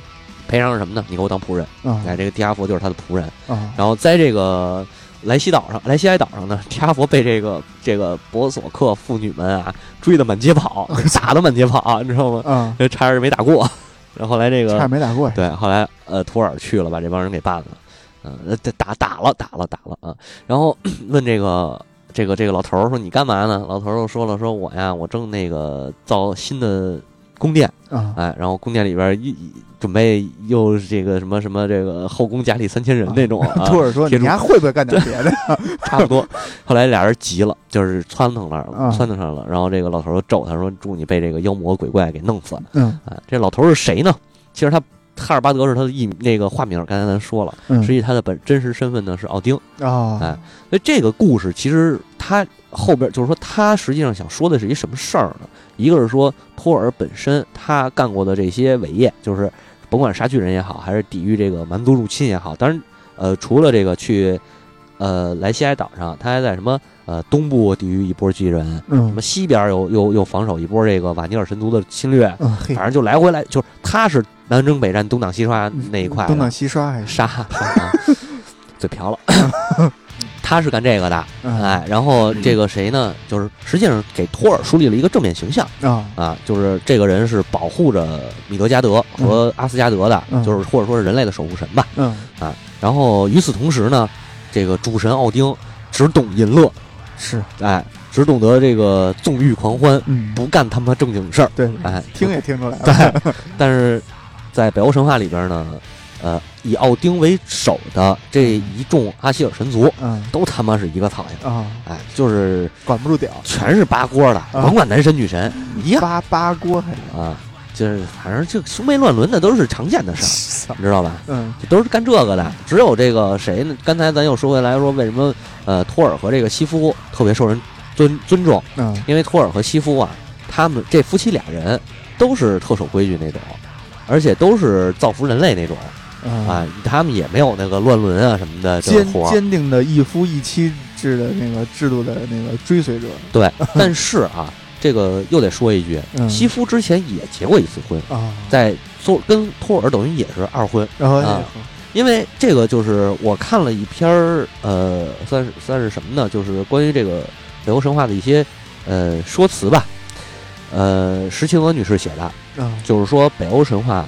赔偿是什么呢？你给我当仆人，
啊
哎，这个提阿佛就是他的仆人。
啊
然后在这个莱西岛上，莱西埃岛上呢，提阿佛被这个这个博索克妇女们啊追得满街跑，打得满街跑，你知道吗？
嗯，
这差点没打过。然后后来这个差
点没打过呀。
对，后来呃图尔去了，把这帮人给办了，嗯、呃，打打了打了打了啊。然后 <clears throat> 问这个这个这个老头儿说你干嘛呢？老头儿又说了，说我呀，我正那个造新的宫殿，
啊
哎，然后宫殿里边一一准备又是这个什么什么这个后宫佳丽三千人那种啊，<laughs>
托尔说：“
贴住
你还会不会干点别的 <laughs>
差不多。后来俩人急了，就是窜腾了，
啊
窜腾上了。然后这个老头儿就咒他说：“祝你被这个妖魔鬼怪给弄死。””
嗯
哎，这老头儿是谁呢？其实他哈尔巴德是他的艺那个化名，刚才咱说了，
嗯
实际他的本真实身份呢是奥丁。
啊，
哎所以这个故事其实他后边就是说，他实际上想说的是一什么事儿呢？一个是说托尔本身他干过的这些伟业，就是甭管杀巨人也好，还是抵御这个蛮族入侵也好，当然，呃，除了这个去呃莱西埃岛上，他还在什么呃东部抵御一波巨人，什
嗯
么西边又又又防守一波这个瓦尼尔神族的侵略，
嗯，
反，正就来回来，就是他是南征北战、东挡西刷那一块的，
东挡西刷还是？
杀 <laughs> 嘴瓢了。<laughs> 他是干这个的，
嗯。
哎，然后这个谁呢？就是实际上给托尔树立了一个正面形象
啊，
啊，就是这个人是保护着米德加德和阿斯加德的，
嗯。
就是或者说是人类的守护神吧。
嗯。
啊然后与此同时呢，这个主神奥丁只懂淫乐，
是，
哎，只懂得这个纵欲狂欢，
嗯，
不干他妈正经事儿。
对，
哎，
听也听出来了，
对，但是在北欧神话里边呢，呃，以奥丁为首的这一众阿希尔神族，
嗯
都他妈是一个操性，
啊，
哎，就是
管不住屌，
全是八锅的，甭管男神女神一样
八八锅还是
啊，就是反正这兄妹乱伦的都是常见的事儿，你知道吧？
嗯
这都是干这个的。只有这个谁呢？刚才咱又说回来说，为什么呃托尔和这个西夫特别受人尊尊重？
嗯
因为托尔和西夫啊，他们这夫妻俩人都是特守规矩那种，而且都是造福人类那种
嗯。
啊，他们也没有那个乱伦啊什么的这
坚。坚定的一夫一妻制的那个制度的那个追随者，
对，但是啊，<laughs> 这个又得说一句，
嗯。
西夫之前也结过一次婚，
啊，
在托跟托尔等于也是二婚，
然后
啊。因为这个就是我看了一篇儿，呃，算是算是什么呢？就是关于这个北欧神话的一些呃说辞吧。呃，石青娥女士写的，
啊
就是说北欧神话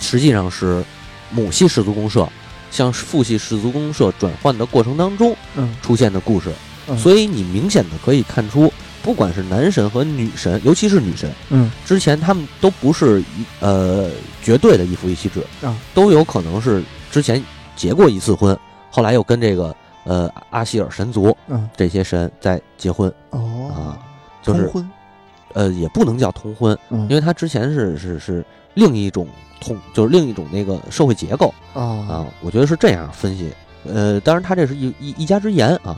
实际上是母系氏族公社向父系氏族公社转换的过程当中
嗯。
出现的故事，
嗯。
所以你明显的可以看出，不管是男神和女神，尤其是女神，
嗯。
之前他们都不是一呃绝对的一夫一妻制
啊，
都有可能是之前结过一次婚，后来又跟这个呃阿希尔神族
嗯。
这些神在结婚。
哦。
啊，就是呃也不能叫通婚，
嗯。
因为他之前是是是另一种通，就是另一种那个社会结构
啊
啊，我觉得是这样分析。呃，当然他这是一一一家之言啊，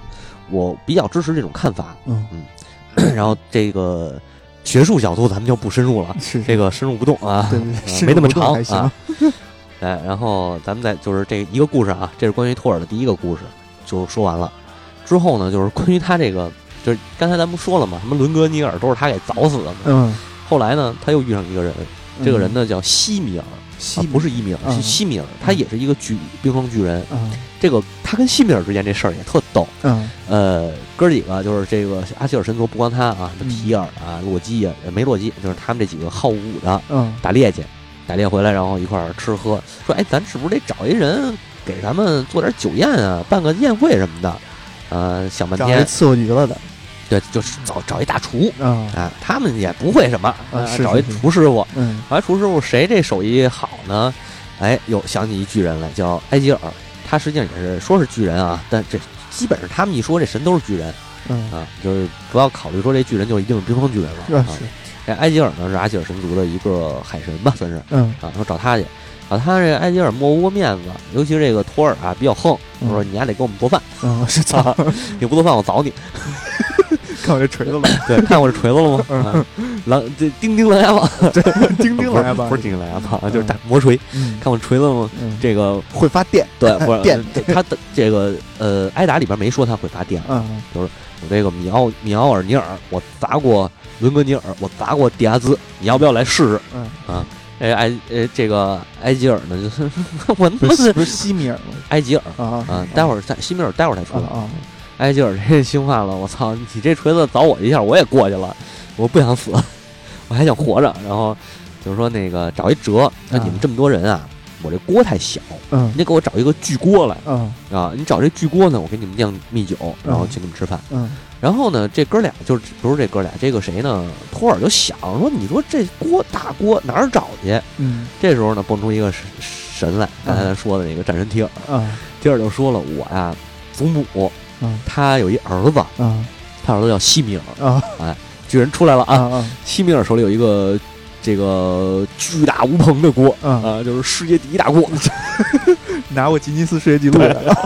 我比较支持这种看法。
嗯
然后这个学术角度咱们就不深入了，
是
这个深入不动啊，没那么长啊。哎，然后咱们再就是这一个故事啊，这是关于托尔的第一个故事，就说完了。之后呢，就是关于他这个，就是刚才咱不说了嘛，什么伦格尼尔都是他给凿死的嘛。
嗯，
后来呢，他又遇上一个人，这个人呢叫西米尔，
西
啊不是伊米尔，
嗯
是西米尔，他也是一个巨冰霜巨人。
嗯
这个他跟西米尔之间这事儿也特逗。
嗯
呃，哥几个就是这个阿希尔神族，不光他啊，什么
嗯
提尔啊、洛基啊，呃没洛基，就是他们这几个好武的
嗯
打猎去，打猎回来然后一块儿吃喝，说哎，咱是不是得找一人给咱们做点酒宴啊，办个宴会什么的？呃，想半天，
伺候局了的，
对，就是找找一大厨
啊
啊，他们也不会什么，找一厨师傅，
嗯
后来厨师傅谁这手艺好呢？哎，又想起一巨人来，叫埃吉尔。他实际上也是说是巨人啊，但这基本上他们一说这神都是巨人
嗯
啊，就是不要考虑说这巨人就一定是冰霜巨人了啊。
是
这埃吉尔呢是阿希尔神族的一个海神吧，算是
嗯
啊。说找他去，啊他这埃吉尔摸不过面子，尤其是这个托尔啊比较横，
他
说你还得给我们做饭，
嗯是操，
你不做饭我凿你。<laughs>
看我这锤子了，<laughs>
对，看我这锤子了吗？嗯狼这钉钉狼牙棒，
钉钉来吧 <laughs>
不是，钉钉狼牙棒，就是大魔锤。
嗯
看我锤子了吗？
嗯
这个
会发电，
对，不是 <laughs>
电
呃他的这个呃，挨打里边没说他会发电。
嗯
我这个米奥米奥尔尼尔，我砸过伦格尼尔，我砸过迪亚兹，你要不要来试试？
嗯，
哎埃呃这个埃吉尔呢，就是我他妈是
不是西米尔吗？
埃吉尔
啊
啊，待会儿再西米尔待会儿再出来。
啊啊
埃吉尔这兴奋了，我操！你这锤子凿我一下，我也过去了，我不想死，<laughs> 我还想活着。然后就是说那个找一辙，那你们这么多人啊，我这锅太小，
嗯
你得给我找一个巨锅来。
嗯
啊，你找这巨锅呢，我给你们酿蜜酒，然后请你们吃饭。
嗯
然后呢，这哥俩就是不是这哥俩，这个谁呢？托尔就想说，你说这锅大锅哪儿找去？
嗯
这时候呢，蹦出一个神神来，刚才咱说的那个战神提尔。
啊
提尔就说了，我呀，祖母
嗯。
他有一儿子，
嗯。
他儿子叫西米尔。
啊。
巨人出来了
啊
西米尔手里有一个这个巨大无朋的锅
嗯，
啊，就是世界第一大锅。<laughs>
拿过吉尼斯世界纪录。的，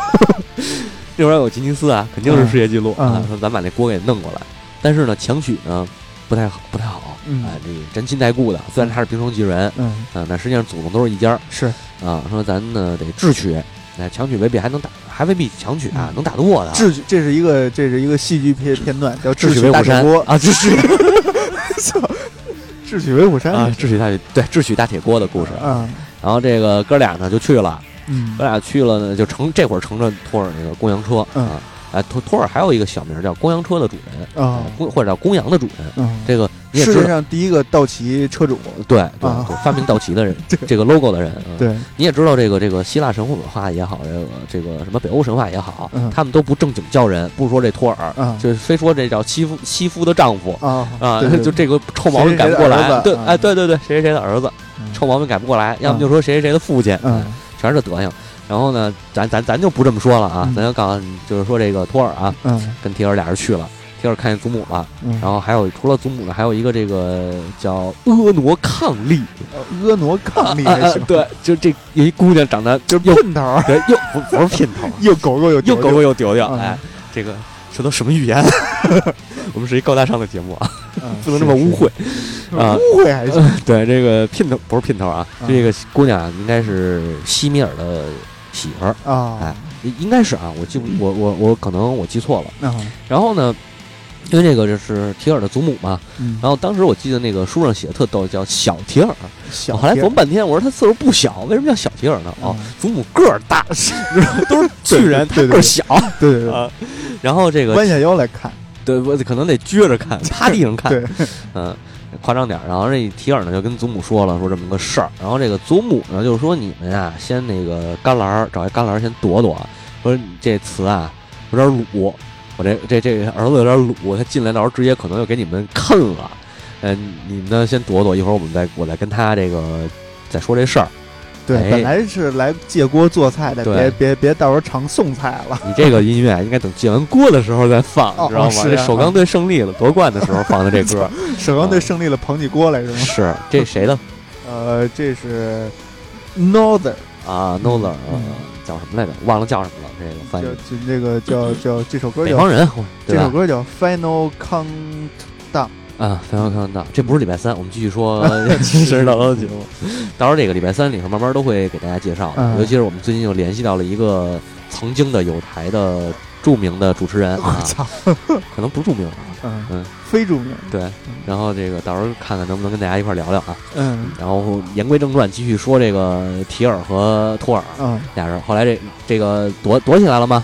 <laughs>
那会儿有吉尼斯啊，肯定是世界纪录
嗯。
啊，说咱把那锅给弄过来。但是呢，强取呢不太好，不太好，
嗯。
哎，这个沾亲带故的，虽然他是冰霜巨人，
嗯，
啊，但实际上祖宗都是一家儿。
是，
啊。说咱呢得智取，哎，强取未必还能打，还未必强取啊，
嗯
能打得过的啊。
智取，这是一个这是一个戏剧片片段，叫智取
威虎山啊，智取
智取威虎山
啊，智取大铁对智取大铁锅的故事。
啊，
然后这个哥俩呢就去了，
嗯
哥俩去了呢就乘这会儿乘着拖着那个公羊车
嗯
啊，哎托托尔还有一个小名叫公羊车的主人
啊
公或者叫公羊的主人，
嗯，
这个你也
世界，上第一个道奇车主，
对对
啊
对，发明道奇的人，<laughs> 这个 logo 的人，嗯
对，
你也知道这个这个希腊神话也好，这个这个什么北欧神话也好
嗯，
他们都不正经叫人，不说这托尔，
啊
就非说这叫西夫西夫的丈夫
啊
啊
对，对
就这个臭毛病改不过来，对，哎，对对对，谁谁谁的儿子，
嗯
臭毛病改不过来，要么就说谁谁谁的父亲，
嗯
全是这德行。然后呢，咱咱咱就不这么说了啊，
嗯。
咱就告诉你，就是说这个托尔啊，
嗯。
跟提尔俩人去了，提尔看见祖母了，
嗯，
然后还有除了祖母呢，还有一个这个叫婀娜伉俪，
婀娜伉俪
对，就这有一姑娘长得
就是
又
喷头儿，
对又不不是姘头，<laughs>
又狗狗又
又狗狗又丢丢，
嗯。
哎，这个这都什么语言？<laughs> 我们是一高大上的节目啊，
嗯 <laughs>
不能这么污秽。啊。
污秽还行，
对，这个姘头不是姘头啊，
嗯。
这个姑娘啊应该是西米尔的媳妇儿。啊，哎
啊，
应该是啊，我记不我我我可能我记错了。
啊，
然后呢，因为这个就是提尔的祖母嘛，
嗯，
然后当时我记得那个书上写的特逗，叫小提尔。
小
我后来琢磨半天，我说他岁数不小，为什么叫小提尔呢？哦
嗯，
祖母个儿大，<laughs> 都是巨人，他个儿小。
对对对，
啊。然后这个
弯下腰来看，
对，我可能得撅着看，趴地上看，嗯，夸张点儿。然后这提尔呢就跟祖母说了，说这么个事儿。然后这个祖母呢就是说你们呀，先那个干栏儿找一干栏儿先躲躲，说这词啊有点鲁，我这这这儿子有点鲁，他进来到时候直接可能就给你们啃了。嗯，你们呢先躲躲，一会儿我们再我再跟他这个再说这事儿。
对，
哎。
本来是来借锅做菜的，别别别到时候尝送菜了，
你这个音乐应该等借完锅的时候再放，
哦
知道吗？首钢队胜利了夺冠的时候放的这歌。<laughs>
首钢队胜利了，捧起锅来是吗？
是这 <laughs> 谁的？
呃，这是 Northern，
啊
嗯。
叫什么来着？忘了叫什么了。这个翻
叫
译
就那个叫叫这首歌叫
北方人，
这首歌叫 Final Countdown，
啊，非常看到，这不是礼拜三，我们继续说 <laughs> 真实导的节目。到时候这个礼拜三里头慢慢都会给大家介绍，
嗯
尤其是我们最近又联系到了一个曾经的有台的著名的主持人啊，
操，
可能不著名，
嗯
嗯，
非著名，
对。然后这个到时候看看能不能跟大家一块儿聊聊啊。
嗯
然后言归正传，继续说这个提尔和托尔
嗯
俩人。后来这这个躲躲起来了吗？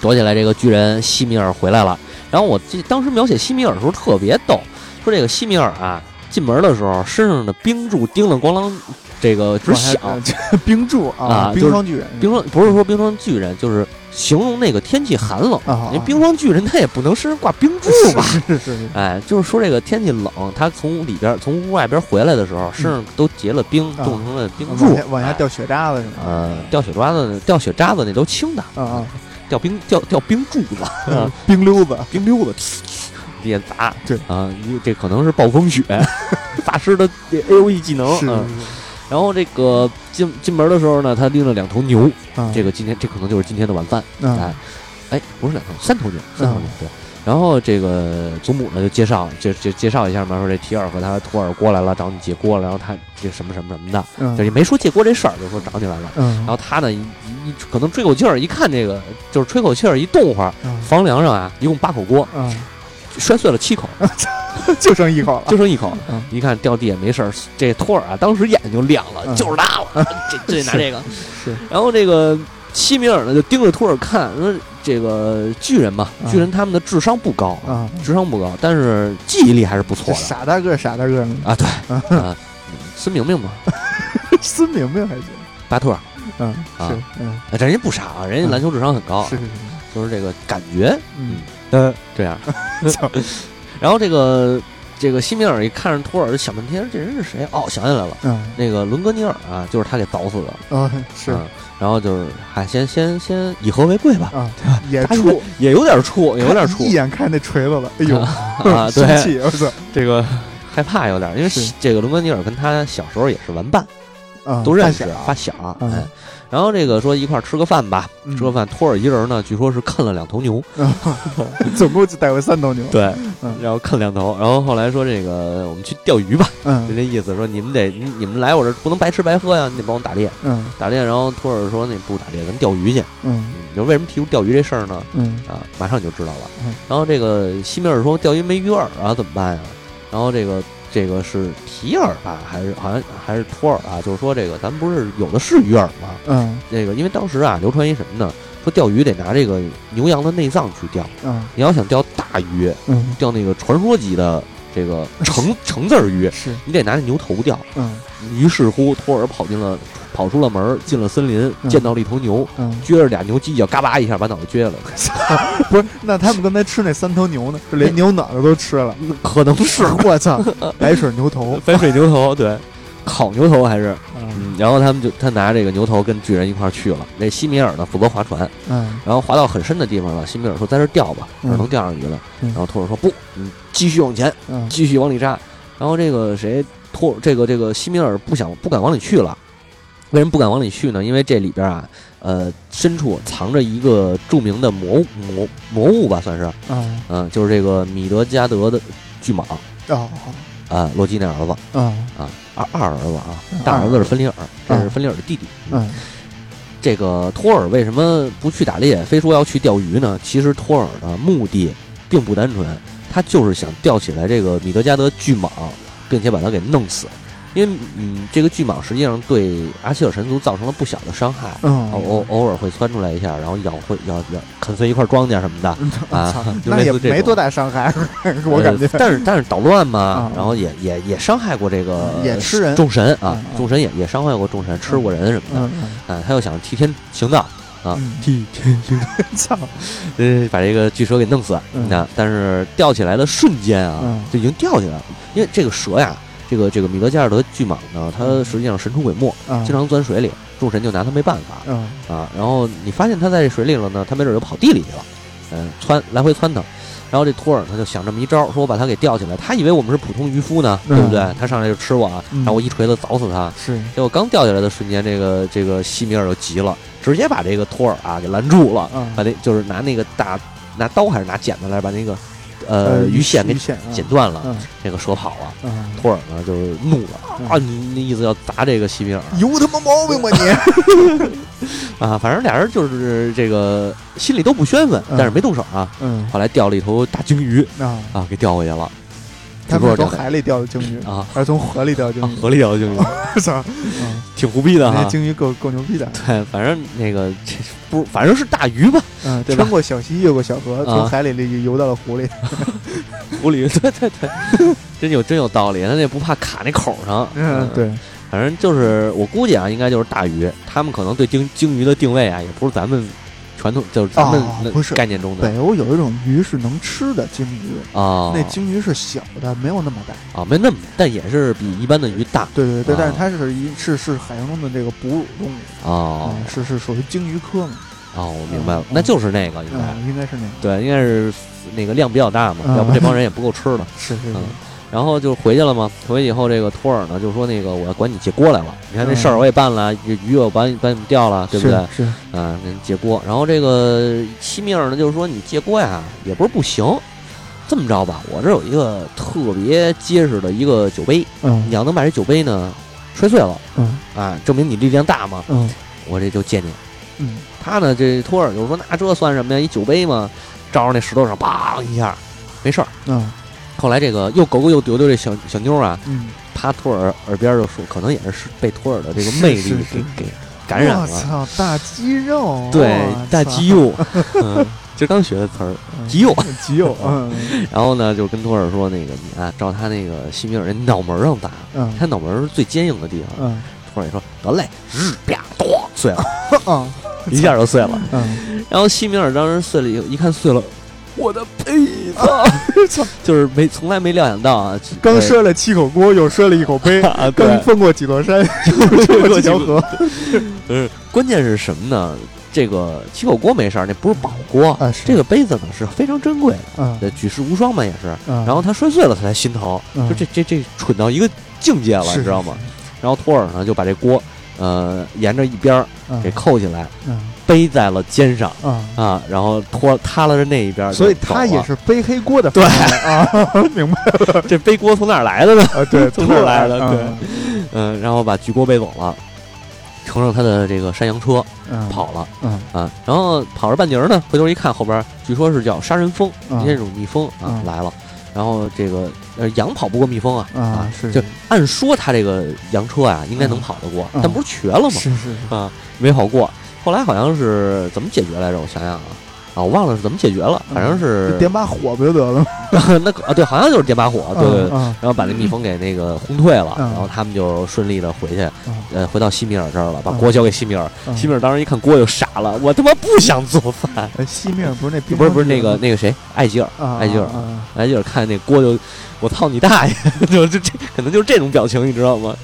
躲起来，这个巨人西米尔回来了。然后我记当时描写西米尔的时候特别逗，说这个西米尔啊，进门的时候身上的冰柱叮了咣啷，这个直响。<laughs>
冰柱
啊
冰霜巨人，
冰霜不是说冰霜巨人，就是形容那个天气寒冷。
啊，
因为冰霜巨人他也不能身上挂冰柱吧？
是是是是，
哎，就是说这个天气冷，他从里边从屋外边回来的时候，身上都结了冰，
啊
冻成了冰柱
下，往下
哎
掉雪渣子是吗？
呃，掉雪渣子，掉雪渣子那都轻的，
啊啊，
掉冰掉掉冰柱子，啊
冰溜子，
冰溜子，地下砸。
对
啊，你这可能是暴风雪，<laughs> 法师的 A O E 技能。
是
嗯，然后这个进进门的时候呢，他拎了两头牛，
啊，
这个今天这可能就是今天的晚饭。
啊
哎，哎，不是两头，三头牛，三头牛，对。然后这个祖母呢就介绍，就就介绍一下嘛，说这提尔和他托尔过来了，找你借锅了，然后他这什么什么什么的，
嗯。
就也没说借锅这事儿，就说找你来了。
嗯，
然后他呢，一一可能吹口气儿，一看这个就是吹口气儿，一动会儿，
嗯。
房梁上啊，一共八口锅，
嗯，
摔碎了七口，<laughs>
就剩一口了，
就剩一口
嗯。
一看掉地也没事儿，这托尔啊，当时眼睛就亮了，
嗯。
就是他了，这这得拿这个。
是。
然后这个西米尔呢，就盯着托尔看，说这个巨人嘛，
嗯
巨人他们的智商不高，
啊，
智商不高，但是记忆力还是不错的。
傻大个儿傻大个儿，
啊。对啊，<laughs> 孙明明嘛，<laughs>
孙明明还行，
巴特尔，
嗯，
啊。
是，嗯，
啊人家不傻啊，人家篮球智商很高，
是是是，
就是这个感觉
嗯，
呃。这样。<laughs> 然后这个这个西米尔一看着托尔，就想半天这人是谁？哦，想起来了，
嗯，
那个伦格尼尔啊，就是他给凿死的。
啊，是。
嗯，然后就是嗨先先先以和为贵吧，
啊，也
他
怵，
也有点怵，有点怵。
一眼看那锤子了，哎呦，
啊，<laughs> 对，
气，我操，
这个害怕有点儿，因为
是。
这个罗伯尼尔跟他小时候也是玩伴，
啊，
都认识
发小
发小，
嗯
哎，然后这个说一块儿吃个饭吧，
嗯
吃个饭，托尔一人呢，据说是啃了两头牛，<laughs>
总共就带回三头牛。
对
嗯，<laughs>
然后啃两头，然后后来说这个我们去钓鱼吧，就
嗯
这意思，说你们得你你们来我这儿不能白吃白喝呀，你得帮我打猎，
嗯
打猎，然后托尔说那不打猎，咱钓鱼去。
嗯
嗯，你说为什么提出钓鱼这事儿呢？
嗯
啊，马上你就知道了。
嗯
然后这个西米尔说钓鱼没鱼饵啊，怎么办呀？然后这个这个是提尔吧，还是好像还是托尔啊？就是说这个咱们不是有的是鱼饵吗？
嗯
这个因为当时啊流传一什么呢？说钓鱼得拿这个牛羊的内脏去钓，
嗯
你要想钓大鱼，
嗯，
钓那个传说级的这个橙橙字儿鱼，<laughs>
是
你得拿那牛头钓。
嗯
于是乎，托尔跑进了跑出了门儿，进了森林，
嗯
见到了一头牛，
嗯，
撅着俩牛犄角，嘎巴一下把脑袋撅了。<laughs>
不是，那他们刚才吃那三头牛呢？是连牛脑袋都吃了。
可能是
我操，<laughs> 白水牛头。<laughs>
白水牛头，对，烤牛头还是，
嗯
嗯，然后他们就他拿这个牛头跟巨人一块儿去了。那西米尔呢负责划船，
嗯
然后划到很深的地方了。西米尔说在这儿钓吧，这儿
嗯
能钓上鱼了。
嗯
然后托尔说不，你继续往前，
嗯
继续往里扎。然后这个谁托这个这个西米尔不想不敢往里去了。为什么不敢往里去呢？因为这里边啊，呃，深处藏着一个著名的魔物魔魔物吧，算是，
嗯
嗯、就是这个米德加德的巨蟒
哦
啊、洛基那儿子
嗯
啊，二二儿子啊
嗯，
大儿子是芬里尔，这是
嗯
芬里尔的弟弟。
嗯
这个托尔为什么不去打猎，非说要去钓鱼呢？其实托尔的目的并不单纯，他就是想钓起来这个米德加德巨蟒，并且把它给弄死。因为嗯，这个巨蟒实际上对阿希尔神族造成了不小的伤害，
嗯，
偶偶偶尔会窜出来一下，然后咬会咬咬啃碎一块庄稼什么的。啊就
那也
类似这
没多大伤害，<laughs> 我感觉
呃。但是但是捣乱嘛
啊，
然后也也也伤害过这个
也吃人
众神啊众神也也伤害过众神，吃过人什么的。
嗯
啊，他又想替天行道啊，
嗯
替天行道，<laughs> 呃，把这个巨蛇给弄死。
嗯
那但是吊起来的瞬间啊
嗯，
就已经吊起来了，因为这个蛇呀，这个这个米德加尔德巨蟒呢，它实际上神出鬼没，
啊。
经常钻水里，众神就拿它没办法。
嗯。
啊。然后你发现它在这水里了呢，它没准就跑地里去了，嗯，窜来回窜腾。然后这托尔他就想这么一招，说我把它给吊起来，他以为我们是普通渔夫呢，
嗯。
对不对？他上来就吃我啊，
嗯。
然后我一锤子凿死他。
是。
结果刚掉下来的瞬间，这个这个西米尔就急了，直接把这个托尔啊给拦住了，
嗯。
把那就是拿那个大拿刀还是拿剪子来把那个呃鱼线给剪断了，
嗯
这个蛇跑了。
嗯，
托尔呢就是怒了
嗯
啊，你那意思要砸这个西米尔
有他妈毛病吧你？<laughs>
啊？反正俩人就是这个心里都不宣愤，
嗯
但是没动手啊。
嗯
后来钓了一头大鲸鱼
啊，
啊，给钓回去了
他们是从海里钓的鲸鱼，
啊
还是从河里钓的鲸
啊，
鱼？
河里钓的鲸鱼，<laughs>
我操，嗯
挺胡逼的
那
哈。
鲸鱼够够牛逼的。
对，反正那个这不，反正是大鱼吧，
嗯，
对吧
穿过小溪，越过小河，从
啊
海里里游到了湖里。<laughs> <laughs>
湖里，对对对，真有真有道理，他那不怕卡那口上。
嗯，，对，
反正就是我估计啊，应该就是大鱼，他们可能对鲸鲸鱼的定位啊，也不是咱们传统，就是咱们那
哦不是
概念中的。
北欧有一种鱼是能吃的鲸鱼，
啊，
那鲸鱼是小的，没有那么大。
啊没那么，但也是比一般的鱼大。
对对对，
啊。
但是它是一是是海洋中的这个哺乳动物，
哦
嗯是是属于鲸鱼科嘛，
哦，我明白了
嗯，
那就是那个应该
嗯，应该是那个，
对，应该是那个量比较大嘛，
嗯。
要不这帮人也不够吃了。<laughs>
是是
然后就回去了嘛。回去以后，这个托尔呢就说：“那个我要管你借锅来了。你看这事儿我也办了，这鱼我把你把你们钓了，对不对？
是是，
啊，借锅。然后这个西米尔呢就是说你借锅呀也不是不行。这么着吧，我这有一个特别结实的一个酒杯，你
嗯
要能把这酒杯呢摔碎了
嗯
啊，证明你力量大嘛，
嗯
我这就借你。
嗯
他呢这托尔就说那这算什么呀？一酒杯嘛，照着那石头上梆一下，没事儿。
嗯
后来这个又狗狗又丢丢这小小妞啊，
嗯，
趴托尔耳边就说，可能也是被托尔的这个魅力给给感染
我
了。
操，大肌肉，
对大肌，肉，<laughs> 嗯，就刚学的词儿。
嗯
肌肉，
肌肉，嗯。<laughs>
然后呢，就跟托尔说，那个你啊，照他那个西米尔那脑门上打，
嗯。
他脑门是最坚硬的地方。
嗯。
托尔也说得嘞，日啪咚碎了，
啊 <laughs>
一下就碎了。
嗯。
然后西米尔当时碎了以后，一看碎了，我的杯子 <laughs> 就是没从来没料想到啊，<laughs>
刚摔了七口锅，又摔了一口杯，<laughs>
啊，
刚，翻过几座山，又穿过几条河
嗯，关键是什么呢？这个七口锅没事儿，那不是宝锅，
啊！
这个杯子呢是非常珍贵的，
啊，
举世无双嘛也是。
啊，
然后他摔碎了，他才心疼，
嗯
就这这这蠢到一个境界了，你知道吗？？然后托尔呢就把这锅，呃，沿着一边儿
嗯。
给扣起来，
嗯。
背在了肩上
啊，
啊，然后拖塌了着那一边儿
所以，他也是背黑锅的
对。
啊，<laughs> 明白了。<laughs>
这背锅从哪儿来的呢？
啊？对，<laughs>
从这儿来的？
啊
对。嗯，然后把巨锅背走了，乘上他的这个山羊车
嗯，
跑了
嗯。
啊，然后跑着半截儿呢，回头一看后边儿据说是叫杀人蜂，
嗯。
这种蜜蜂啊
嗯。
来了，然后这个呃羊跑不过蜜蜂啊
啊，是
就按说他这个羊车啊应该能
嗯
跑得过，
嗯
但不是瘸了吗？
是是是，
啊，没跑过。后来好像是怎么解决来着？我想想啊，啊，我忘了是怎么解决了，反正是
点把火不就得了吗？<laughs>
那个啊，对，好像就是点把火，对对。对
嗯
然后把那蜜蜂给那个轰退了，
嗯
然后他们就顺利的回去，
嗯
呃，回到西米尔这儿了，把
嗯
锅交给西米尔。
嗯
西米尔当时一看锅就傻了，我他妈不想做饭。
西米尔不是那冰
不是不是那个那个谁，艾吉尔，
啊，
艾吉尔
啊啊
艾吉尔看那锅就，我操你大爷，<laughs> 就就这可能就是这种表情，你知道吗？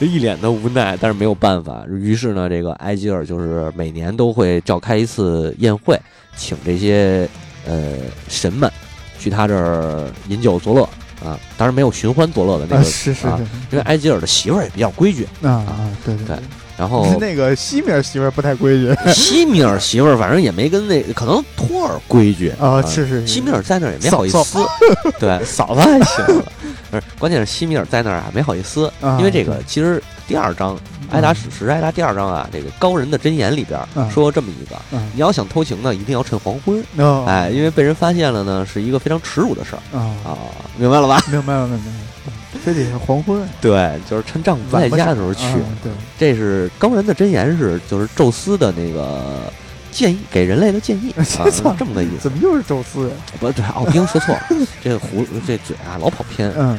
就一脸的无奈，但是没有办法。于是呢，这个埃吉尔就是每年都会召开一次宴会，请这些呃神们去他这儿饮酒作乐啊。当然没有寻欢作乐的那
啊
个，
是是
啊因为埃吉尔的媳妇儿也比较规矩。
啊啊，对对
对然后
那个西米尔媳妇儿不太规矩。
西米尔媳妇儿反正也没跟那可能托尔规矩
啊，是是
西米尔在那儿也没好意
嫂
思，<laughs> 对，<laughs> 嫂子还行，<laughs> 不是，关键是西米尔在那儿啊没好意思，
啊
因为这个其实第二章《艾达史诗》艾达第二章啊，这个高人的箴言里边说过这么一个，
嗯
你要想偷情呢，一定要趁黄昏，
哦
哎，因为被人发现了呢，是一个非常耻辱的事儿
啊，
啊，明白了吧？
明白了明白了，非得是黄昏
对，就是趁丈夫不在家的时候去，
啊对，
这是高人的箴言是就是宙斯的那个建议，给人类的建议 <laughs> 啊，
操
这么个意思。
怎么又是宙斯呀？
不对，奥丁说错了，这个胡这嘴啊老跑偏。
嗯，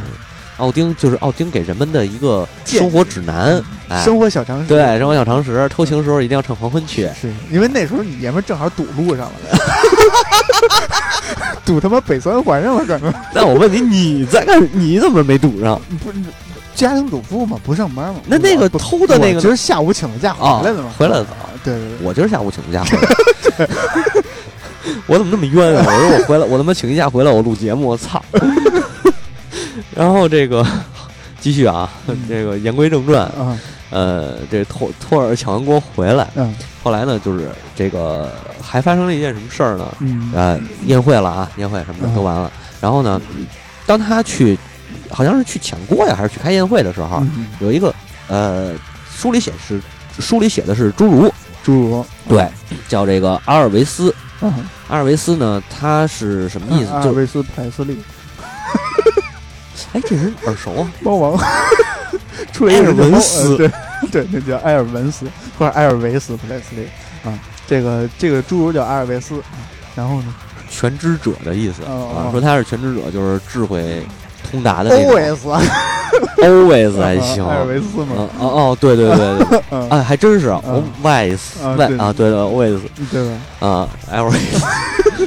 奥丁就是奥丁给人们的一个生活指南，哎，
生活小常识，
对生活小常识，偷情时候一定要趁黄昏去。
是因为那时候你爷们儿正好堵路上了，<laughs> 堵他妈北三环上了，可能
那我问你，你在干？你怎么没堵上？
不是家庭主妇嘛，不上班嘛。
那那个偷的那个
我今儿下午请的假
啊
回来的嘛，
回来的早
对对对，
我今儿下午请的假回来。<laughs> 我怎么那么冤啊？我说我回来，我他妈请一假回来，我录节目，我操！然后这个 <laughs> 继续啊，这个言归正传，
啊。
呃，这托托尔抢完锅回来，
嗯。
后来呢，就是这个还发生了一件什么事儿呢？
嗯。
呃，宴会了啊，宴会什么的都完了。然后呢，当他去，好像是去抢锅呀，还是去开宴会的时候，
嗯，
有一个呃，书里写是书里写的是侏儒，
侏儒。
对，叫这个阿尔维斯。
啊，
阿尔维斯呢，他是什么意思？就
阿尔维斯派斯利 <laughs>
哎，这人耳熟啊，
猫王，<laughs> 出了一个
文斯。
呃对 <laughs> 对，那叫埃尔文斯或者埃尔维斯普莱斯利啊，这个这个侏儒叫阿尔维斯，啊然后呢？
全知者的意思
哦
啊，
哦
说他是全知者，就是智慧通达的那种。
，always <laughs>
always 还行。
埃尔维斯嘛。
嗯，哦哦，对对对哎，还真是
嗯。
Always
啊对。
啊，对对 always
对吧？
啊，always。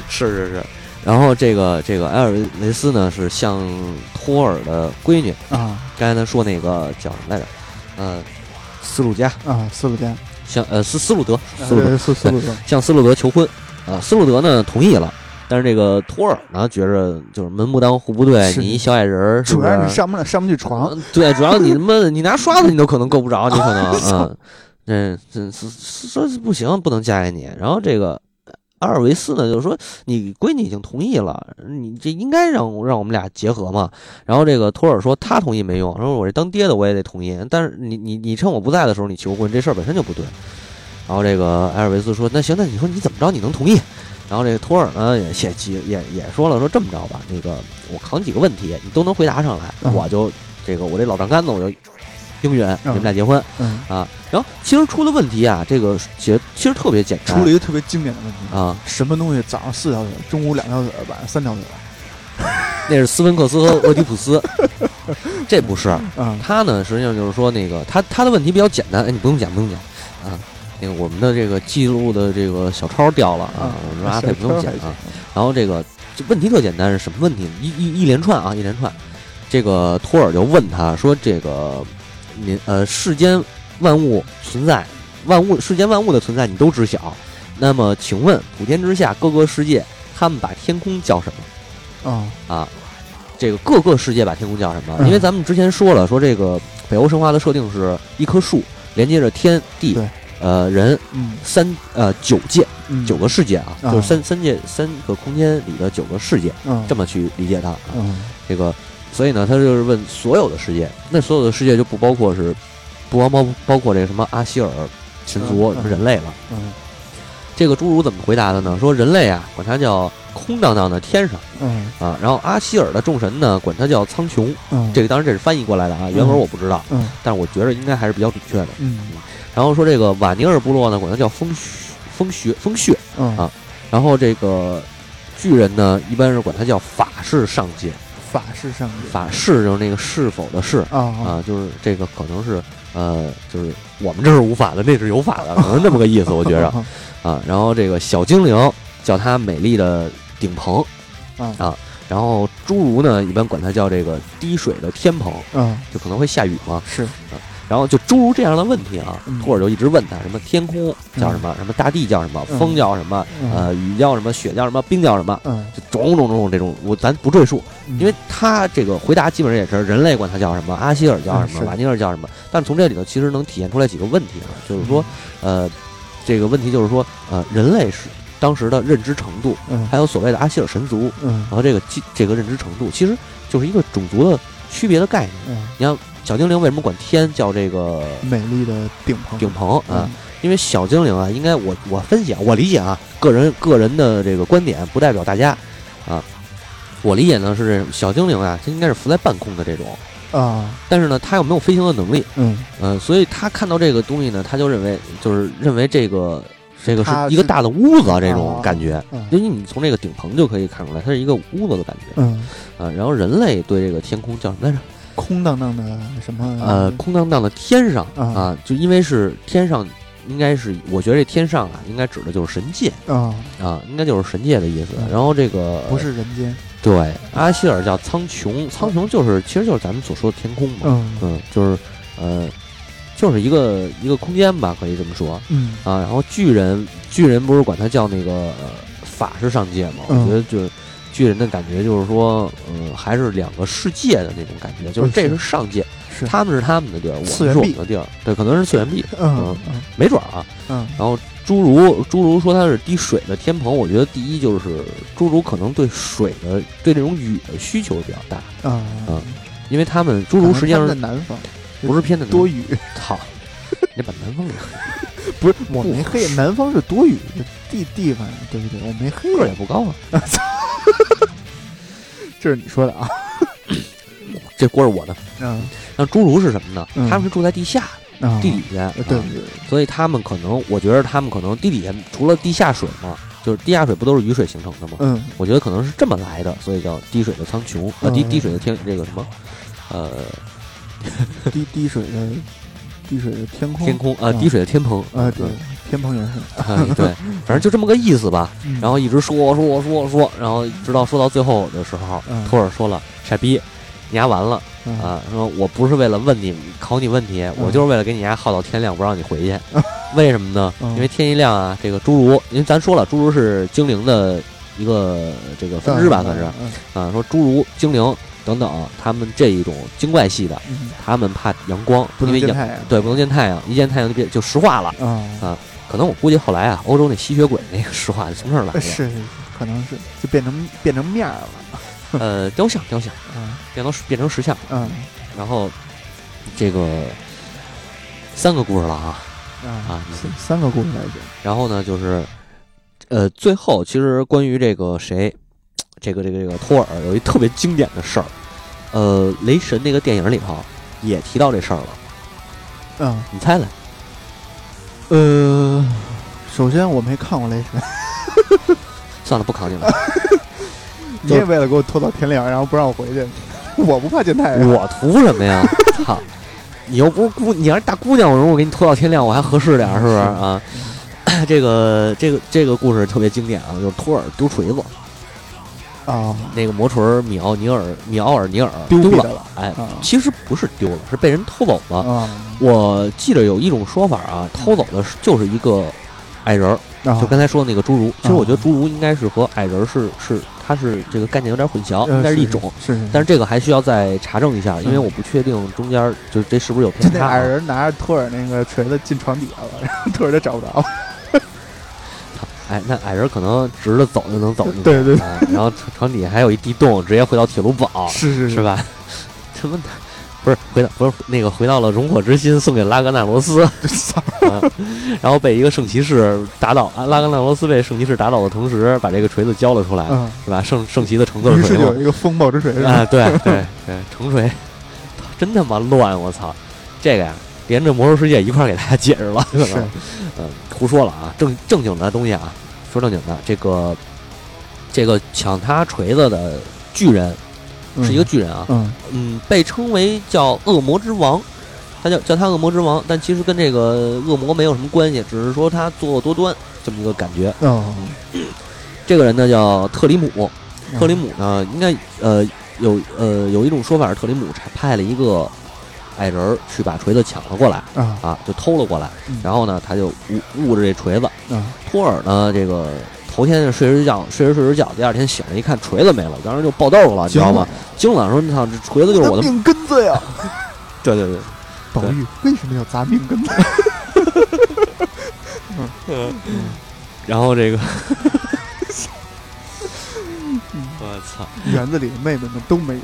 是是是。然后这个这个埃尔维斯呢是向托尔的闺女，
啊。
刚才他说那个叫什么来着？呃，斯鲁加。
啊，斯鲁加，
向呃斯斯鲁德斯鲁德。
对斯斯鲁德，<laughs>
向斯鲁德求婚。啊，斯鲁德呢同意了。但是这个托尔呢，觉着就是门不当户不对，你一小矮人儿，是
主要是你上不了上不去床，
嗯对，主要你他妈你拿刷子你都可能够不着，你可能 <laughs> 嗯，这这是说不行，不能嫁给你。然后这个阿尔维斯呢，就是说你闺女已经同意了，你这应该让让我们俩结合嘛。然后这个托尔说他同意没用，说我这当爹的我也得同意，但是你你你趁我不在的时候你求婚，这事儿本身就不对。然后这个埃尔维斯说那行，那你说你怎么着你能同意？然后这个托尔呢也也急也也说了，说这么着吧，那个我考你几个问题，你都能回答上来，
嗯
我就这个我这老丈杆子我就应允你们俩结婚
嗯，
啊。然后其实出了问题啊，这个其实其实特别简单
出了一个特别经典的问题，
啊，
什么东西早上四条腿，中午两条腿，晚上三条腿？
那是斯芬克斯和俄狄浦斯，<laughs> 这不是
啊
他呢，实际上就是说那个他他的问题比较简单，哎，你不用讲不用讲啊，那个我们的这个记录的这个小抄掉了
啊
我们说阿佩不用剪
小抄还
啊。然后这个这问题特简单，是什么问题？一一一连串啊，一连串。这个托尔就问他说：“这个您呃，世间万物存在，万物世间万物的存在你都知晓。那么，请问普天之下各个世界，他们把天空叫什么
啊
啊？这个各个世界把天空叫什么？
嗯
因为咱们之前说了，说这个北欧神话的设定是一棵树连接着天地
对，
呃人
嗯
三呃九界
嗯
九个世界啊，
啊
就是三三界三个空间里的九个世界，
嗯
这么去理解它啊。
嗯
这个，所以呢，他就是问所有的世界，那所有的世界就不包括是，不包包包括这个什么阿希尔群族、
嗯
什么人类了。
嗯。
这个侏儒怎么回答的呢？说人类啊，管它叫空荡荡的天上。
嗯。
啊，然后阿希尔的众神呢，管它叫苍穹。
嗯。
这个当然这是翻译过来的啊，原文我不知道，
嗯。
但是我觉得应该还是比较准确的。
嗯。
然后说这个瓦尼尔部落呢，管它叫风风雪风穴，
嗯。
啊然后这个巨人呢，一般是管它叫法式上界，
法式上界
法式就是那个是否的是。
啊
啊，就是这个可能是呃，就是我们这是无法的，那是有法的，<laughs> 可能那么个意思，我觉着啊。然后这个小精灵叫它美丽的顶棚，
啊
然后侏儒呢一般管它叫这个滴水的天棚，
嗯
就可能会下雨嘛。
是
然后就诸如这样的问题啊
嗯，
托尔就一直问他什么天空叫什么，什么大地叫什么，
嗯。
风叫什么，
嗯。
呃，雨叫什么，雪叫什么，冰叫什么，
嗯。
就种种种种这种，我咱不赘述，
嗯。
因为他这个回答基本上也是人类管他叫什么，阿希尔叫什么，瓦尼尔叫什么。但是从这里头其实能体现出来几个问题啊，就是说，呃，这个问题就是说，呃，人类是当时的认知程度，
嗯。
还有所谓的阿希尔神族，
嗯。
然后这个基这个认知程度，其实就是一个种族的区别的概念。
嗯。
你像小精灵为什么管天叫这个
美丽的顶棚
顶棚啊？
嗯
因为小精灵啊，应该我我分析啊，我理解啊，个人个人的这个观点不代表大家啊。我理解呢是这小精灵啊，它应该是浮在半空的这种，
啊
但是呢，它又没有飞行的能力，
嗯
呃，所以他看到这个东西呢，他就认为就是认为这个这个是一个大的屋子这种
啊
感觉，
嗯
因为你从这个顶棚就可以看出来，它是一个屋子的感觉
嗯
啊。然后人类对这个天空叫什么来着？
空荡荡的什么？
呃，空荡荡的天上
啊。
啊，就因为是天上，应该是我觉得这天上啊，应该指的就是神界。
啊。
啊，应该就是神界的意思。
嗯。
然后这个
不是人间。
对阿希尔叫苍穹，苍穹就是其实就是咱们所说的天空嘛，
嗯。
嗯，就是呃，就是一个一个空间吧，可以这么说。
嗯。
啊。然后巨人，巨人不是管它叫那个、呃、法式上界嘛？
嗯
我觉得就是巨人的感觉就是说，嗯、还是两个世界的那种感觉，就是这
是
上界，他们是他们的地儿，我们是我们的地儿，对，可能是次元壁，
嗯嗯
没准儿啊。
嗯
然后侏儒，侏儒说它是滴水的天棚，我觉得第一就是侏儒可能对水的对这种雨的需求比较大，
啊
嗯因为他们侏儒实际上
在南方
不是偏的
多雨，
操，你把南方给 <laughs>
不是我没黑，南方是多雨的地地方，对不对？我没黑
个儿也不高啊，<laughs>
这是你说的啊。
这锅是我的。
嗯
那侏儒是什么呢？
嗯
他们是住在地下、
啊，
地底下，
对对对，
所以他们可能，我觉得他们可能地底下除了地下水嘛，就是地下水不都是雨水形成的吗？
嗯
我觉得可能是这么来的，所以叫滴水的苍穹，呃，滴
嗯
滴水的天，这个什么，呃，
滴滴水的滴水的天空
天空，呃，
嗯
滴水的天棚，
啊，对
嗯，
天蓬元帅，
啊 <laughs> 对，反正就这么个意思吧。
嗯
然后一直说说说说，然后直到说到最后的时候，
嗯
托尔说了：“傻逼，你丫完了
嗯
啊！说我不是为了问你考你问题，我就是为了给你丫耗到天亮，不让你回去。<laughs> 为什么呢？
嗯
因为天一亮啊，这个侏儒，因为咱说了，侏儒是精灵的一个这个分支吧，算是
嗯
啊。说侏儒、精灵等等，他们这一种精怪系的，
嗯，
他们怕阳光，
不
因为阳对不能见太阳，一见太阳就变就石化了。
啊，
可能我估计后来啊，欧洲那吸血鬼那个石化就从这儿来的，
是是是，可能是就变成变成面儿了，<laughs>
呃，雕像雕像
啊
变成变成石像，
嗯。
然后这个三个故事了啊
啊
啊，
三三个故事来讲，
然后呢就是呃最后其实关于这个谁，这个这个这个托尔有一特别经典的事儿，呃，雷神那个电影里头也提到这事儿了，
嗯
你猜猜？
呃，首先我没看过雷神，
算了，不考你了，<laughs>
你也为了给我拖到天亮，然后不让我回去，我不怕见太阳，
我图什么呀？<laughs> 操！你又不是姑，你要是大姑娘，我说我给你拖到天亮，我还合适点儿，是不是啊？<clears throat> 这个这个这个故事特别经典啊，就是托尔丢锤子，
啊，
那个魔锤米奥尼尔米奥尔尼尔
丢
丢了，哎
啊，
其实不是丢了，是被人偷走了。
啊
我记得有一种说法啊，偷走的是就是一个矮人儿，
啊，
就刚才说的那个侏儒。其实我觉得
啊
侏儒应该是和矮人儿是是它是这个概念有点混淆，
呃
应该是一种。
是是，
但是这个还需要再查证一下，因为
嗯
我不确定中间儿就是这是不是有
就 <laughs>
偏差啊。
那矮人拿着托尔那个锤子进床底下了，然后托尔就找不着。
哎，那矮人可能直着走就能走进去，
对对对
啊然后床床底下还有一地洞，直接回到铁路堡，
是是
是？吧？他妈的，不是回到不是那个回到了熔火之心，送给拉格纳罗斯，<laughs> 啊然后被一个圣骑士打倒，啊拉格纳罗斯被圣骑士打倒的同时，把这个锤子交了出来，
嗯，
是吧？圣圣骑的橙色锤嘛
有，一个风暴之锤？
啊，对对对，橙锤，<laughs> 真他妈乱，我操！这个呀，连着魔兽世界一块儿给大家解释了，可能
是
嗯，胡说了啊，正正经的东西啊，说正经的，这个这个抢他锤子的巨人是一个巨人啊，
嗯
嗯，被称为叫恶魔之王，他叫叫他恶魔之王，但其实跟这个恶魔没有什么关系，只是说他作恶多端这么一个感觉。
哦，
这个人呢叫特里姆，
嗯
特里姆呢应该呃有呃有一种说法是特里姆派派了一个矮人儿去把锤子抢了过来
啊
啊，就偷了过来
嗯，
然后呢他就捂捂着这锤子。
啊
托尔呢，这个头天睡着觉，睡着睡着觉，第二天醒了一看锤子没了，当时就爆豆了，你知道吗？惊了，说你操，这锤子就是我的，
命根子呀！<laughs>
对对对，
宝玉为什么要砸命根子？<laughs> <laughs>
嗯然后这个，我操，
园子里的妹妹们都没有。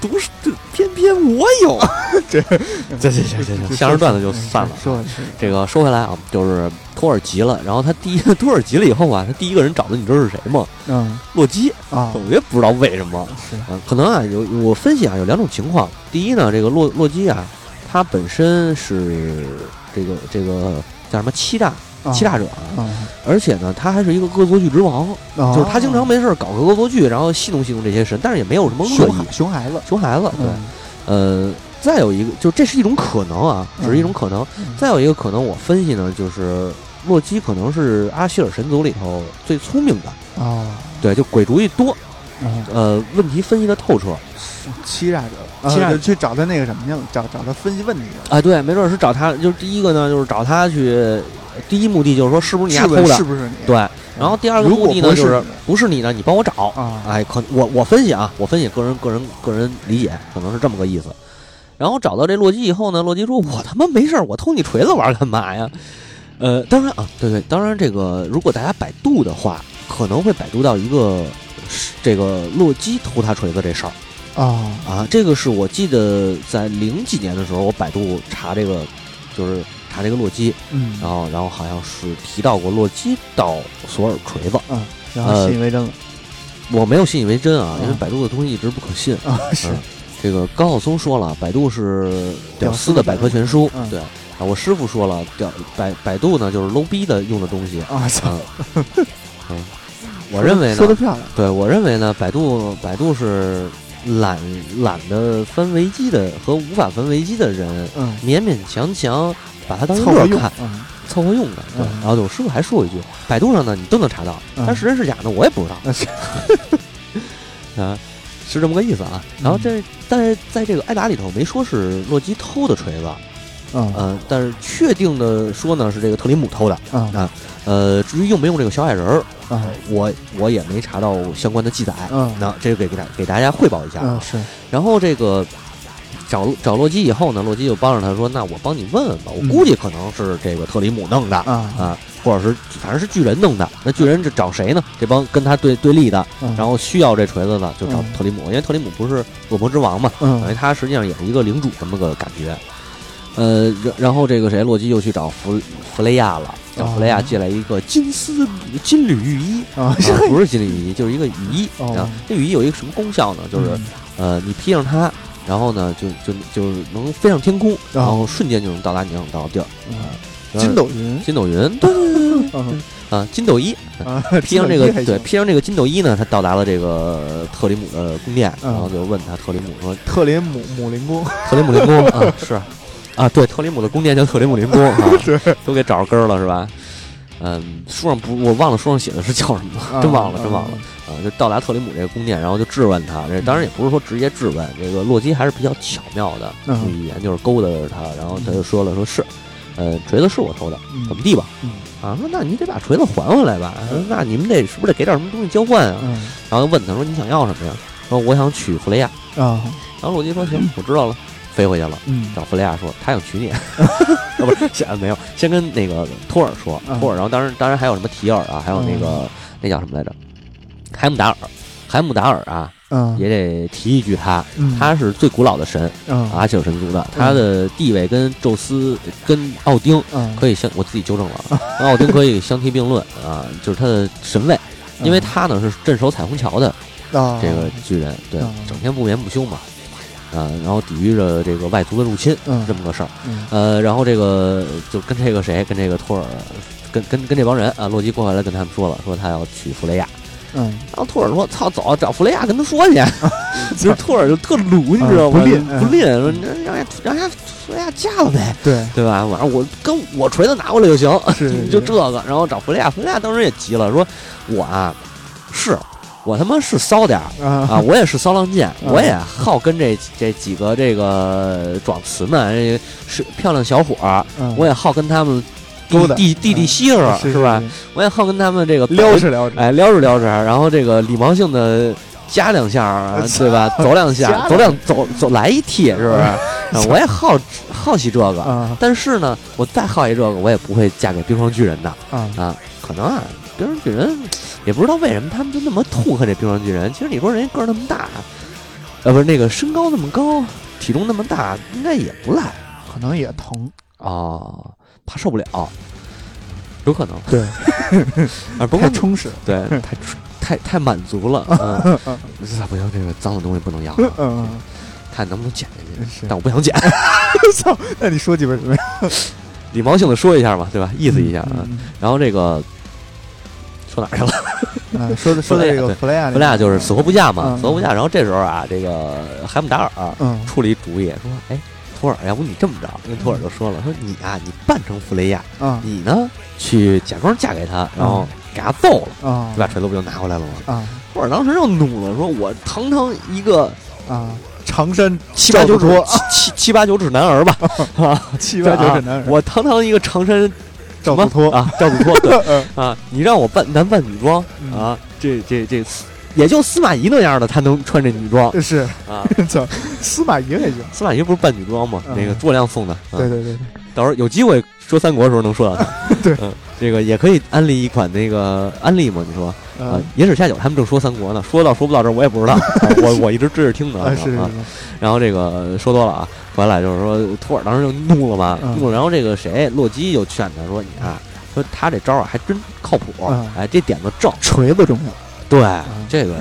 都是这偏偏我有，<laughs>
这
这这这这这相声段子就散了。
说
这个说回来啊，就是托尔急了，然后他第一 <laughs> 托尔急了以后啊，他第一个人找的你知道是谁吗？
嗯
洛基，
啊
我也不知道为什么。
是
嗯，可能啊有我分析啊有两种情况。第一呢，这个洛洛基啊，他本身是这个这个叫什么欺诈
啊
欺诈者。啊，
啊，
而且呢，他还是一个恶作剧之王，
啊。
就是他经常没事搞个恶作剧，然后戏弄戏弄这些神，但是也没有什么恶意。
熊孩。子，
熊孩子，对，
嗯。
呃，再有一个，就这是一种可能啊，只是一种可能。
嗯。
再有一个可能，我分析呢，就是洛基可能是阿希尔神族里头最聪明的，
啊
对，就鬼主意多，
啊，
呃，问题分析的透彻。
欺诈者，
欺诈
者去找他那个什么去了，找找他分析问题了。
啊，对，没准儿是找他，就是第一个呢，就是找他去，第一目的就是说是不是你家
是不是
偷的，
是不是你？
对，然后第二个目的呢，就是
不是你
呢，你帮我找，
啊，
哎，可我我分析啊，我分析个人个人个人理解，可能是这么个意思。然后找到这洛基以后呢，洛基说：“我他妈没事儿，我偷你锤子玩儿干嘛呀？”呃，当然啊，对对，当然这个如果大家百度的话，可能会百度到一个是这个洛基偷他锤子这事儿
啊
啊，这个是我记得在零几年的时候，我百度查这个就是查这个洛基，
嗯
然后然后好像是提到过洛基到索尔锤子，
嗯，然后信以为真了
我没有信以为真啊，因为
嗯
百度的东西一直不可信。
啊，是
嗯这个高晓松说了，百度是屌丝的百科全书。
嗯
对啊，我师傅说了，屌百百度呢就是 low 逼的用的东西。
啊，
我认为呢，
说的漂亮，
对我认为呢，百度百度是懒懒得翻维基的和无法翻维基的人，
嗯，
勉勉强强把它当一
凑合
看，，
嗯
凑合用的。对，
嗯
然后我师傅还说过一句，百度上呢你都能查到，
嗯
但是真是假呢我也不知道。<laughs> 啊，是这么个意思啊。然后这，但是在这个挨打里头没说是洛基偷的锤子，
嗯
呃，但是确定的说呢是这个特里姆偷的。
啊
呃，至于用没用这个小矮人儿，
啊
我我也没查到相关的记载。
嗯
那这个给给大给大家汇报一下啊。
嗯是
然后这个找找洛基以后呢，洛基就帮着他说：“那我帮你问问吧，我
嗯
估计可能是这个特里姆弄的。”
啊
啊，或者是反正是巨人弄的，那巨人是找谁呢？这帮跟他对对立的，
嗯
然后需要这锤子的就找
嗯
特里姆，因为特里姆不是恶魔之王嘛，等于
嗯
他实际上也是一个领主这么个感觉。呃，然然后这个谁，洛基又去找弗弗雷亚了，找弗雷亚
哦
借来一个金丝金缕玉衣。
啊
啊，不是金缕玉衣，就是一个雨衣。
哦
啊，这雨衣有一个什么功效呢？就是呃，你披上它，然后呢，就就就能飞上天空，然后瞬间就能到达你想到的地儿。
嗯筋斗云
金斗云，对对对啊，筋斗衣，
啊，
披上这个对，披上这个金斗衣呢，他到达了这个特里姆的宫殿，
嗯
然后就问他特里姆说
特里姆姆林宫，
特里姆林宫 <laughs> 啊是啊，对，特里姆的宫殿叫特里姆林宫啊，<laughs> 都给找着根儿了是吧？嗯，书上不，我忘了书上写的是叫什么了，真忘了，真忘了。啊，就到达特里姆这个宫殿，然后就质问他。这当然也不是说直接质问，这个洛基还是比较巧妙的，
嗯
用语言就是勾搭着他，然后他就说了，说是，呃，锤子是我偷的，
嗯
怎么地吧？
嗯
啊，说那你得把锤子还回来吧？那你们得是不是得给点什么东西交换啊？
嗯
然后就问他说你想要什么呀？说我想娶弗雷亚。
啊
然后洛基说行，我知道了，飞回去了。
嗯。
找弗雷亚说他想娶你，<laughs> 啊 <laughs> 不是先没有，先跟那个托尔说，
嗯。
托尔，然后当然当然还有什么提尔啊，还有那个那叫什么来着，海姆达尔，海姆达尔啊，
嗯
也得提一句他，
嗯
他是最古老的神，
嗯。
阿切尔神族的，他的地位跟宙斯跟奥丁
嗯。
可以相，我自己纠正了，<laughs> 跟奥丁可以相提并论啊，就是他的神位，因为他呢是镇守彩虹桥的
啊
这个巨人，对
啊，
整天不眠不休嘛，啊，然后抵御着这个外族的入侵，
嗯
这么个事儿。
嗯
呃，然后这个就跟这个谁，跟这个托尔，跟跟跟这帮人啊，洛基过来跟他们说了，说他要娶弗雷亚。
嗯
然后托尔说：“操，走，啊找弗雷亚跟他说去。<laughs> ”就是托尔就特鲁，你知道
不吝嗯
不吝，说你让人让人家弗雷亚嫁了呗，
对
对吧？晚上我跟我锤子拿过来就行，就这个。然后找弗雷亚，弗雷亚当时也急了，说：“我啊，是我他妈是骚点儿。”啊，
啊
我也是骚浪贱，
嗯
我也好跟这这几个这个壮词们，这是漂亮小伙儿，
嗯
我也好跟他们弟弟弟弟媳妇儿
是
是吧？？我也好跟他们这个
撩着撩着
哎撩着撩着，然后这个礼貌性的加两下对吧？走两下，走两走走来一踢，是不是？啊我也好好奇这个，
啊
但是呢，我再好奇这个，我也不会嫁给冰霜巨人的。
啊
啊，可能啊，冰霜巨人也不知道为什么他们就那么痛恨这冰霜巨人。其实你说人家个儿那么大，呃，不是那个身高那么高，体重那么大，应该也不赖
可能也疼，
哦，怕受不了，有可能。
对，<laughs>
啊，不过
太充实，
对，太太太满足了，<laughs> 嗯，这不行，这个脏的东西不能要啊，<laughs>
嗯，
看能不能捡进去，但我不想捡，
操，那你说几本什么呀？
礼貌性的说一下嘛，对吧？意思一下啊。
嗯。
然后这个说哪儿去了？
说的 <laughs> 说的这个
对
弗雷亚，
弗雷亚就是死活不嫁嘛，
嗯。
死活不嫁。然后这时候啊，这个海姆达尔
嗯。
出了一主意，说：“哎，托尔，要不你这么着？”跟托尔就说了：“说你啊，你扮成弗雷亚，
啊
你呢去假装嫁给他，然后给他揍了，
啊
你把锤子不就拿回来了吗？
啊？”
托尔当时就怒了，说：“我堂堂一个
啊，长山
七八九七七七八九指男儿吧，啊，<laughs>
七八九指男儿，<laughs>
我堂堂一个长山
赵子托
啊，赵子托，对 <laughs>
嗯
啊，你让我扮男扮女装
嗯
啊，这这这，也就司马懿那样的他能穿这女装
是，
啊。<laughs>
操，司马懿还行，
司马懿不是扮女装吗？
嗯
那个诸葛亮送的。嗯
对对对，
到时候有机会说三国的时候能说到他。<laughs>
对
嗯，这个也可以安利一款那个安利嘛？你说啊
嗯，
野史下酒他们正说三国呢，说到说不到这儿我也不知道，啊我我一直追着听的
啊是是
啊。然后这个说多了啊，回来就是说托尔当时就怒了嘛，
嗯。
怒了。然后这个谁洛基就劝他说：“你啊，说他这招啊还真靠谱，
嗯。
哎，这点子正。
锤子重要，
对，这个，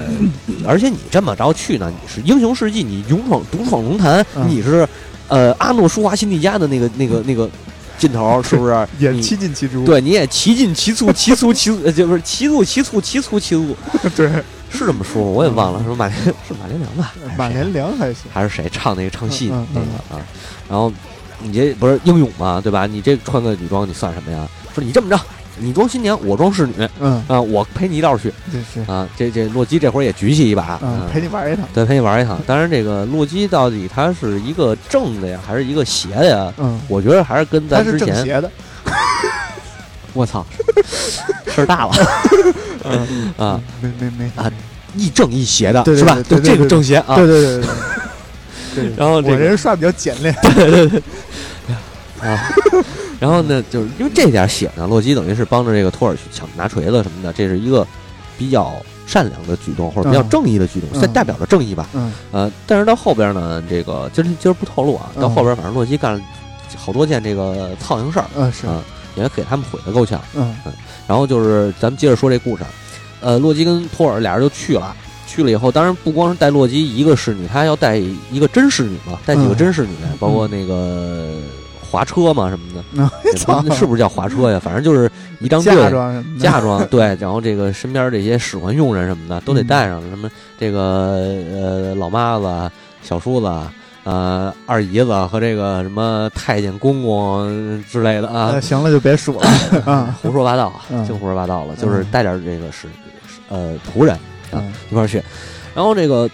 而且你这么着去呢，你是英雄事迹，你勇闯独闯龙潭，
嗯。
你是呃阿诺舒华辛蒂加的那个那个那个劲头，<laughs> 是不是？
也
你
七进七出，
对，你也七进骑卒骑卒骑卒，呃就是骑卒骑卒骑卒骑卒，<laughs>
对，
是这么说吗？我也忘了，说马连是马连良吧？
马连良还行，
还是谁唱那个唱戏那个啊？然后你这不是英勇嘛，对吧？你这穿个女装，你算什么呀？说你这么着，你装新娘，我装侍女
嗯，
啊，我陪你一道去
这是，
啊。这这洛基这会儿也举起一把，
嗯，陪你玩一趟，
对，陪你玩一趟。当然，这个洛基到底他是一个正的呀，还是一个邪的呀？
嗯，
我觉得还是跟咱之前，
正邪的，<laughs>
我操，事儿大了。
嗯。
啊！，
没没没。
啊亦正亦邪的是吧？就这个正邪啊。
对。对对对 <laughs> 对，
然后这个
我这人刷比较简练，<laughs> 对对对。
啊，然后呢，就是因为这点血呢，洛基等于是帮着这个托尔去抢拿锤子什么的，这是一个比较善良的举动，或者比较
嗯
正义的举动，
嗯
算代表着正义吧。
嗯。
呃，但是到后边呢，这个今儿今儿不透露啊，到
嗯。
后边反正洛基干了好多件这个操心事儿，
嗯是，
啊也给他们毁的够呛。
嗯
然后就是咱们接着说这故事，呃，洛基跟托尔俩人就去了。去了以后，当然不光是带洛基一个侍女，他还要带一个真侍女嘛，带几个
嗯
真侍女来，包括那个滑车嘛什么的，
嗯
也不是不是叫滑车呀？反正就是一张队
嫁妆
嫁妆对，然后这个身边这些使唤佣人什么的都得带上，什么这个呃老妈子、小叔子。呃，二姨子和这个什么太监公公之类的啊
呃，行了就别说了 <laughs> 啊，<laughs>
胡说八道，
嗯
净胡说八道了，就是
嗯
带点这个是呃仆人啊
嗯
一块儿去，然后这个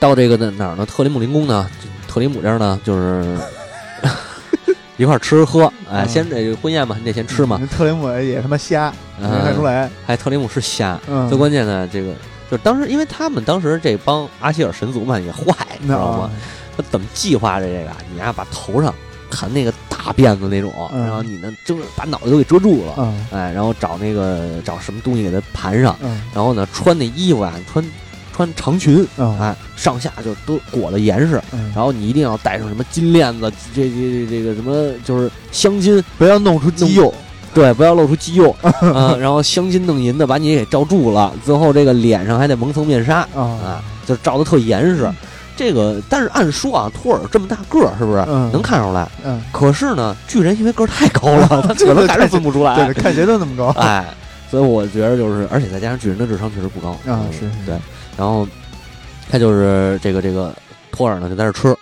到这个那哪儿呢？特里姆林宫呢？特里姆这儿呢，就是 <laughs> 一块儿吃喝，哎，
嗯
先这婚宴嘛，你得先吃嘛，
特里姆也他妈瞎，没看出
嗯，
来，
还特里姆是瞎，
嗯，
最关键呢这个就是当时，因为他们当时这帮阿希尔神族嘛也坏，你知道吗？他怎么计划的这个？啊？你呀、把头上盘那个大辫子那种，
嗯。
然后你呢遮把脑袋都给遮住了，
嗯。
哎，然后找那个找什么东西给它盘上，
嗯。
然后呢穿那衣服啊，穿穿长裙，
嗯。
哎，上下就都裹得严实。
嗯，
然后你一定要带上什么金链子，这这这这个什么就是镶金，
不要弄出肌肉，
对，不要露出肌肉啊、<laughs> 然后镶金弄银的把你给罩住了，最后这个脸上还得蒙层面纱
啊
啊，就罩得特严实。这个，但是按说啊，托尔这么大个儿，是不是、
嗯。
能看出来？
嗯，
可是呢，巨人因为个儿太高了，<laughs> 他可能还是分不出来。
对，看谁都那么高，<laughs>
哎，所以我觉得就是，而且再加上巨人的智商确实不高。
啊
嗯
是是
对，然后他就是这个这个托尔呢就在这儿吃，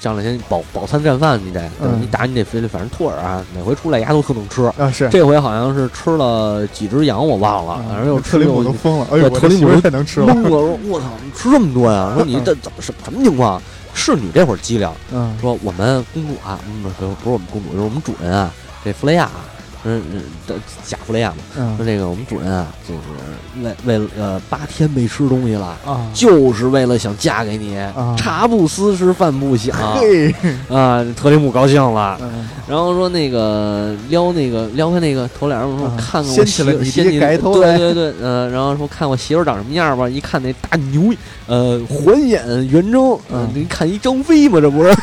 上来先饱饱餐战饭，你得，
嗯
你打你得非得，反正托尔啊，每回出来牙都特能吃。
啊是，
这回好像是吃了几只羊，我忘了，反正又吃
特林姆
又
都疯了，哎呦，
特里姆
太能吃了，
懵了，说我操，你吃这么多呀？说你这怎么什什么情况？是女这会儿机灵，
嗯
说我们公主啊，嗯不是不是我们公主，就是我们主人啊，这弗雷亚啊，嗯嗯，的假弗雷亚嘛，说
嗯
这个我们主人啊，就是为为了呃八天没吃东西了。
啊，
就是为了想嫁给你，
啊。
茶不思吃饭不想。<laughs>
嘿，
啊！特里姆高兴了，
嗯。
然后说那个撩那个撩开那个头帘儿，说
啊
看看我
掀起
媳妇掀起
盖头来。
对对对，呃，然后说看我媳妇儿长什么样吧，一看那大牛，呃，<laughs> 环眼圆睁，
嗯。
你看一张飞嘛，这不是？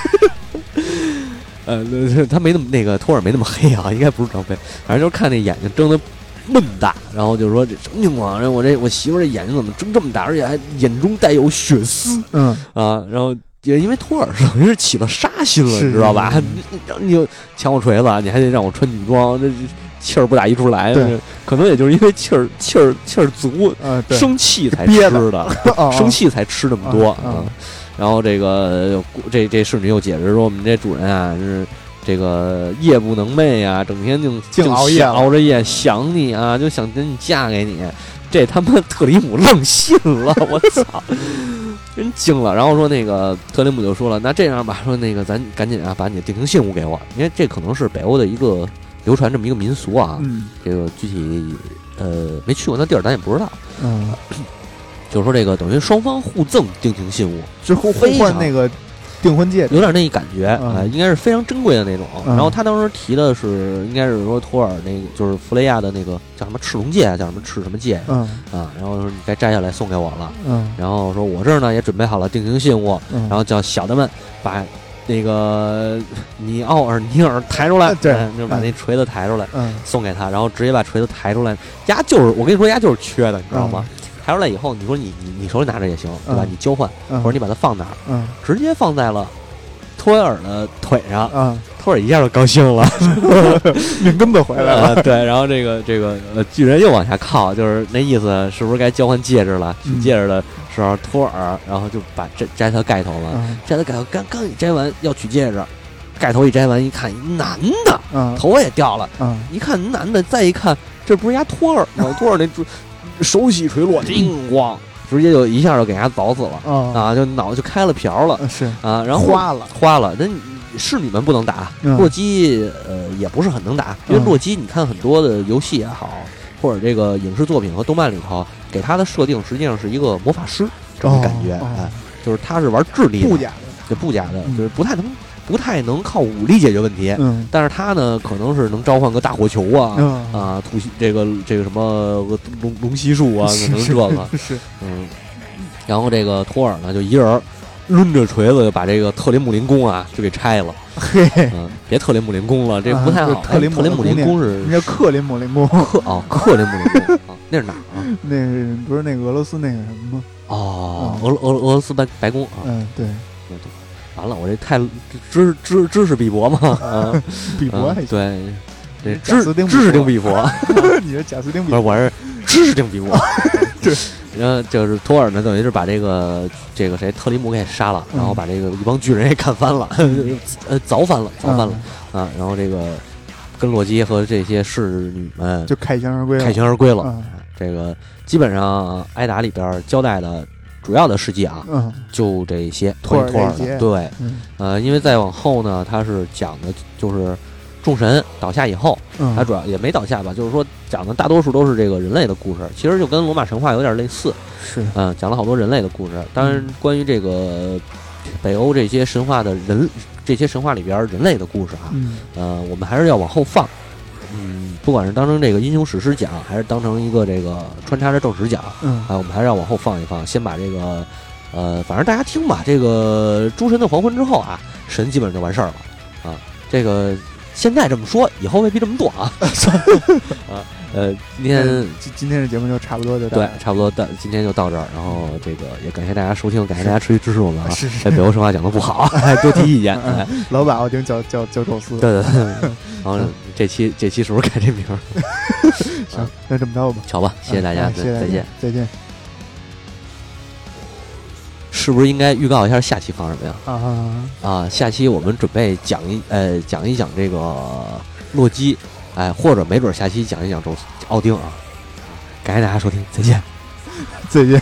呃，那 <laughs> 他没那么那个托尔没那么黑啊，应该不是张飞，反正就是看那眼睛睁得闷大，然后就说这什么情况？这我这我媳妇儿这眼睛怎么睁这么大，而且还眼中带有血丝
嗯
啊？然后也因为托尔是 <laughs> 等于是起了杀心了，你知道吧？
是
你你你就抢我锤子，你还得让我穿女装，这这气儿不打一处来，
对
可能也就是因为气儿气儿气儿足，<laughs> 生气才
憋
吃
的
生气才吃这么多
啊
然后这个这这侍女又解释说，我们这主人啊是这个夜不能寐啊，整天就
净
就
熬夜
熬着夜想你啊，就想跟你嫁给你。这他妈特里姆愣信了，<laughs> 我操！真惊了，然后说那个特里姆就说了，那这样吧，说那个咱赶紧啊，把你的定情信物给我，因为这可能是北欧的一个流传这么一个民俗啊，
嗯
这个具体呃没去过那地儿，咱也不知道。
嗯，<laughs>
就是说这个等于双方互赠定情信物，
之后互换那个订婚戒指，
有点那一感觉，
嗯
呃，应该是非常珍贵的那种。
嗯
然后他当时提的是，应该是说托尔那个就是弗雷亚的那个叫什么赤龙戒啊，叫什么赤什么戒
嗯
啊，然后说你该摘下来送给我了。
嗯
然后说我这儿呢也准备好了定情信物，
嗯，
然后叫小的们把那个尼奥尔尼尔抬出来，
呃对
哎就把那锤子抬出来。
嗯
送给他，然后直接把锤子抬出来，丫就是我跟你说，丫就是缺的，你知道吗？抬出来以后，你说你你你手里拿着也行，对吧？
嗯
你交换，
嗯，
或者你把它放哪儿，
嗯。
直接放在了托尔的腿上，
啊，
托尔一下就高兴了，<laughs>
命根子回来了，
呃对，然后这个这个呃巨人又往下靠，就是那意思，是不是该交换戒指了？取
嗯
戒指的时候，托尔然后就把摘摘他盖头了，
嗯。
摘他盖头，刚刚一摘完要取戒指，盖头一摘完一看，一男的
嗯。
头也掉了。
嗯。
一看男的，再一看，这不是丫托尔吗？托尔那主手起锤落，叮咣，直接就一下就给人家凿死了。
啊。
啊！就脑就开了瓢了。
是。
啊！然后
花了，
花了，那你侍女们不能打，
嗯。
洛基呃也不是很能打，因为
嗯
洛基你看很多的游戏也好，或者这个影视作品和动漫里头给他的设定实际上是一个魔法师这种感觉，
哦。哦
哎，就是他是玩智力的，
不假的，
就不假的，
嗯
就是不太能不太能靠武力解决问题，
嗯。
但是他呢可能是能召唤个大火球啊。
嗯。
啊，吐息这个这个什么呃龙龙息术啊，可
是
能这个，
是
嗯，然后这个托尔呢，就一人儿抡着锤子就把这个特林姆林宫啊就给拆了，
嘿，
嗯，别特林姆林宫了，这
啊
不太好。
特林
特林姆林宫是
那叫克林姆林宫，
克哦，克林姆林宫啊，那是哪儿啊？<laughs>
那是不是那个俄罗斯那个什么吗？
哦，俄罗俄罗俄罗斯白白宫啊，
嗯，对，
啊，完了，我这太知知知识比伯嘛啊，
比伯还
嗯对，这
贾斯汀比
知知识
伯
定比佛 <laughs> <laughs>
你是贾斯汀比
不是我是知识定比伯。<laughs>
对，
然后就是托尔呢，等于是把这个这个谁特里姆给杀了，然后
嗯
把这个一帮巨人给干翻了，呃，凿翻了，凿翻了
嗯
啊！然后这个跟洛基和这些侍女们
就凯旋而归了。
凯旋而归了。
嗯
这个基本上挨打里边交代的主要的事迹啊，
嗯
就这些
托尔
托尔的。对，
嗯
呃，因为再往后呢，他是讲的就是众神倒下以后，
嗯，
他主要也没倒下吧，就是说讲的大多数都是这个人类的故事，其实就跟罗马神话有点类似。
是
嗯，讲了好多人类的故事。当然，关于这个北欧这些神话的人，这些神话里边人类的故事啊，
嗯
呃，我们还是要往后放。嗯，不管是当成这个英雄史诗奖，还是当成一个这个穿插着正史奖，
嗯
啊，我们还是要往后放一放，先把这个，呃，反正大家听吧。这个诸神的黄昏之后啊，神基本上就完事儿了啊。这个现在这么说，以后未必这么做啊。<laughs> 啊，呃，今天
嗯今今天的节目就差不多就到
对，差不多到今天就到这儿，然后这个也感谢大家收听，感谢大家持续支持我们啊。<laughs>
是
哎，北欧神话讲的不好，<laughs> 哎多提意见。哎，<laughs>
老把奥丁叫叫叫宙斯。
对对对。然后这期这期是不是改这名儿？
行，那这么着吧。
瞧吧，谢谢大家，再见。，
再见
是不是应该预告一下下期放什么呀？
啊！
啊，下期我们准备讲一呃讲一讲这个洛基，哎，或者没准下期讲一讲宙斯奥丁啊。感谢大家收听，再见。<laughs>
再见。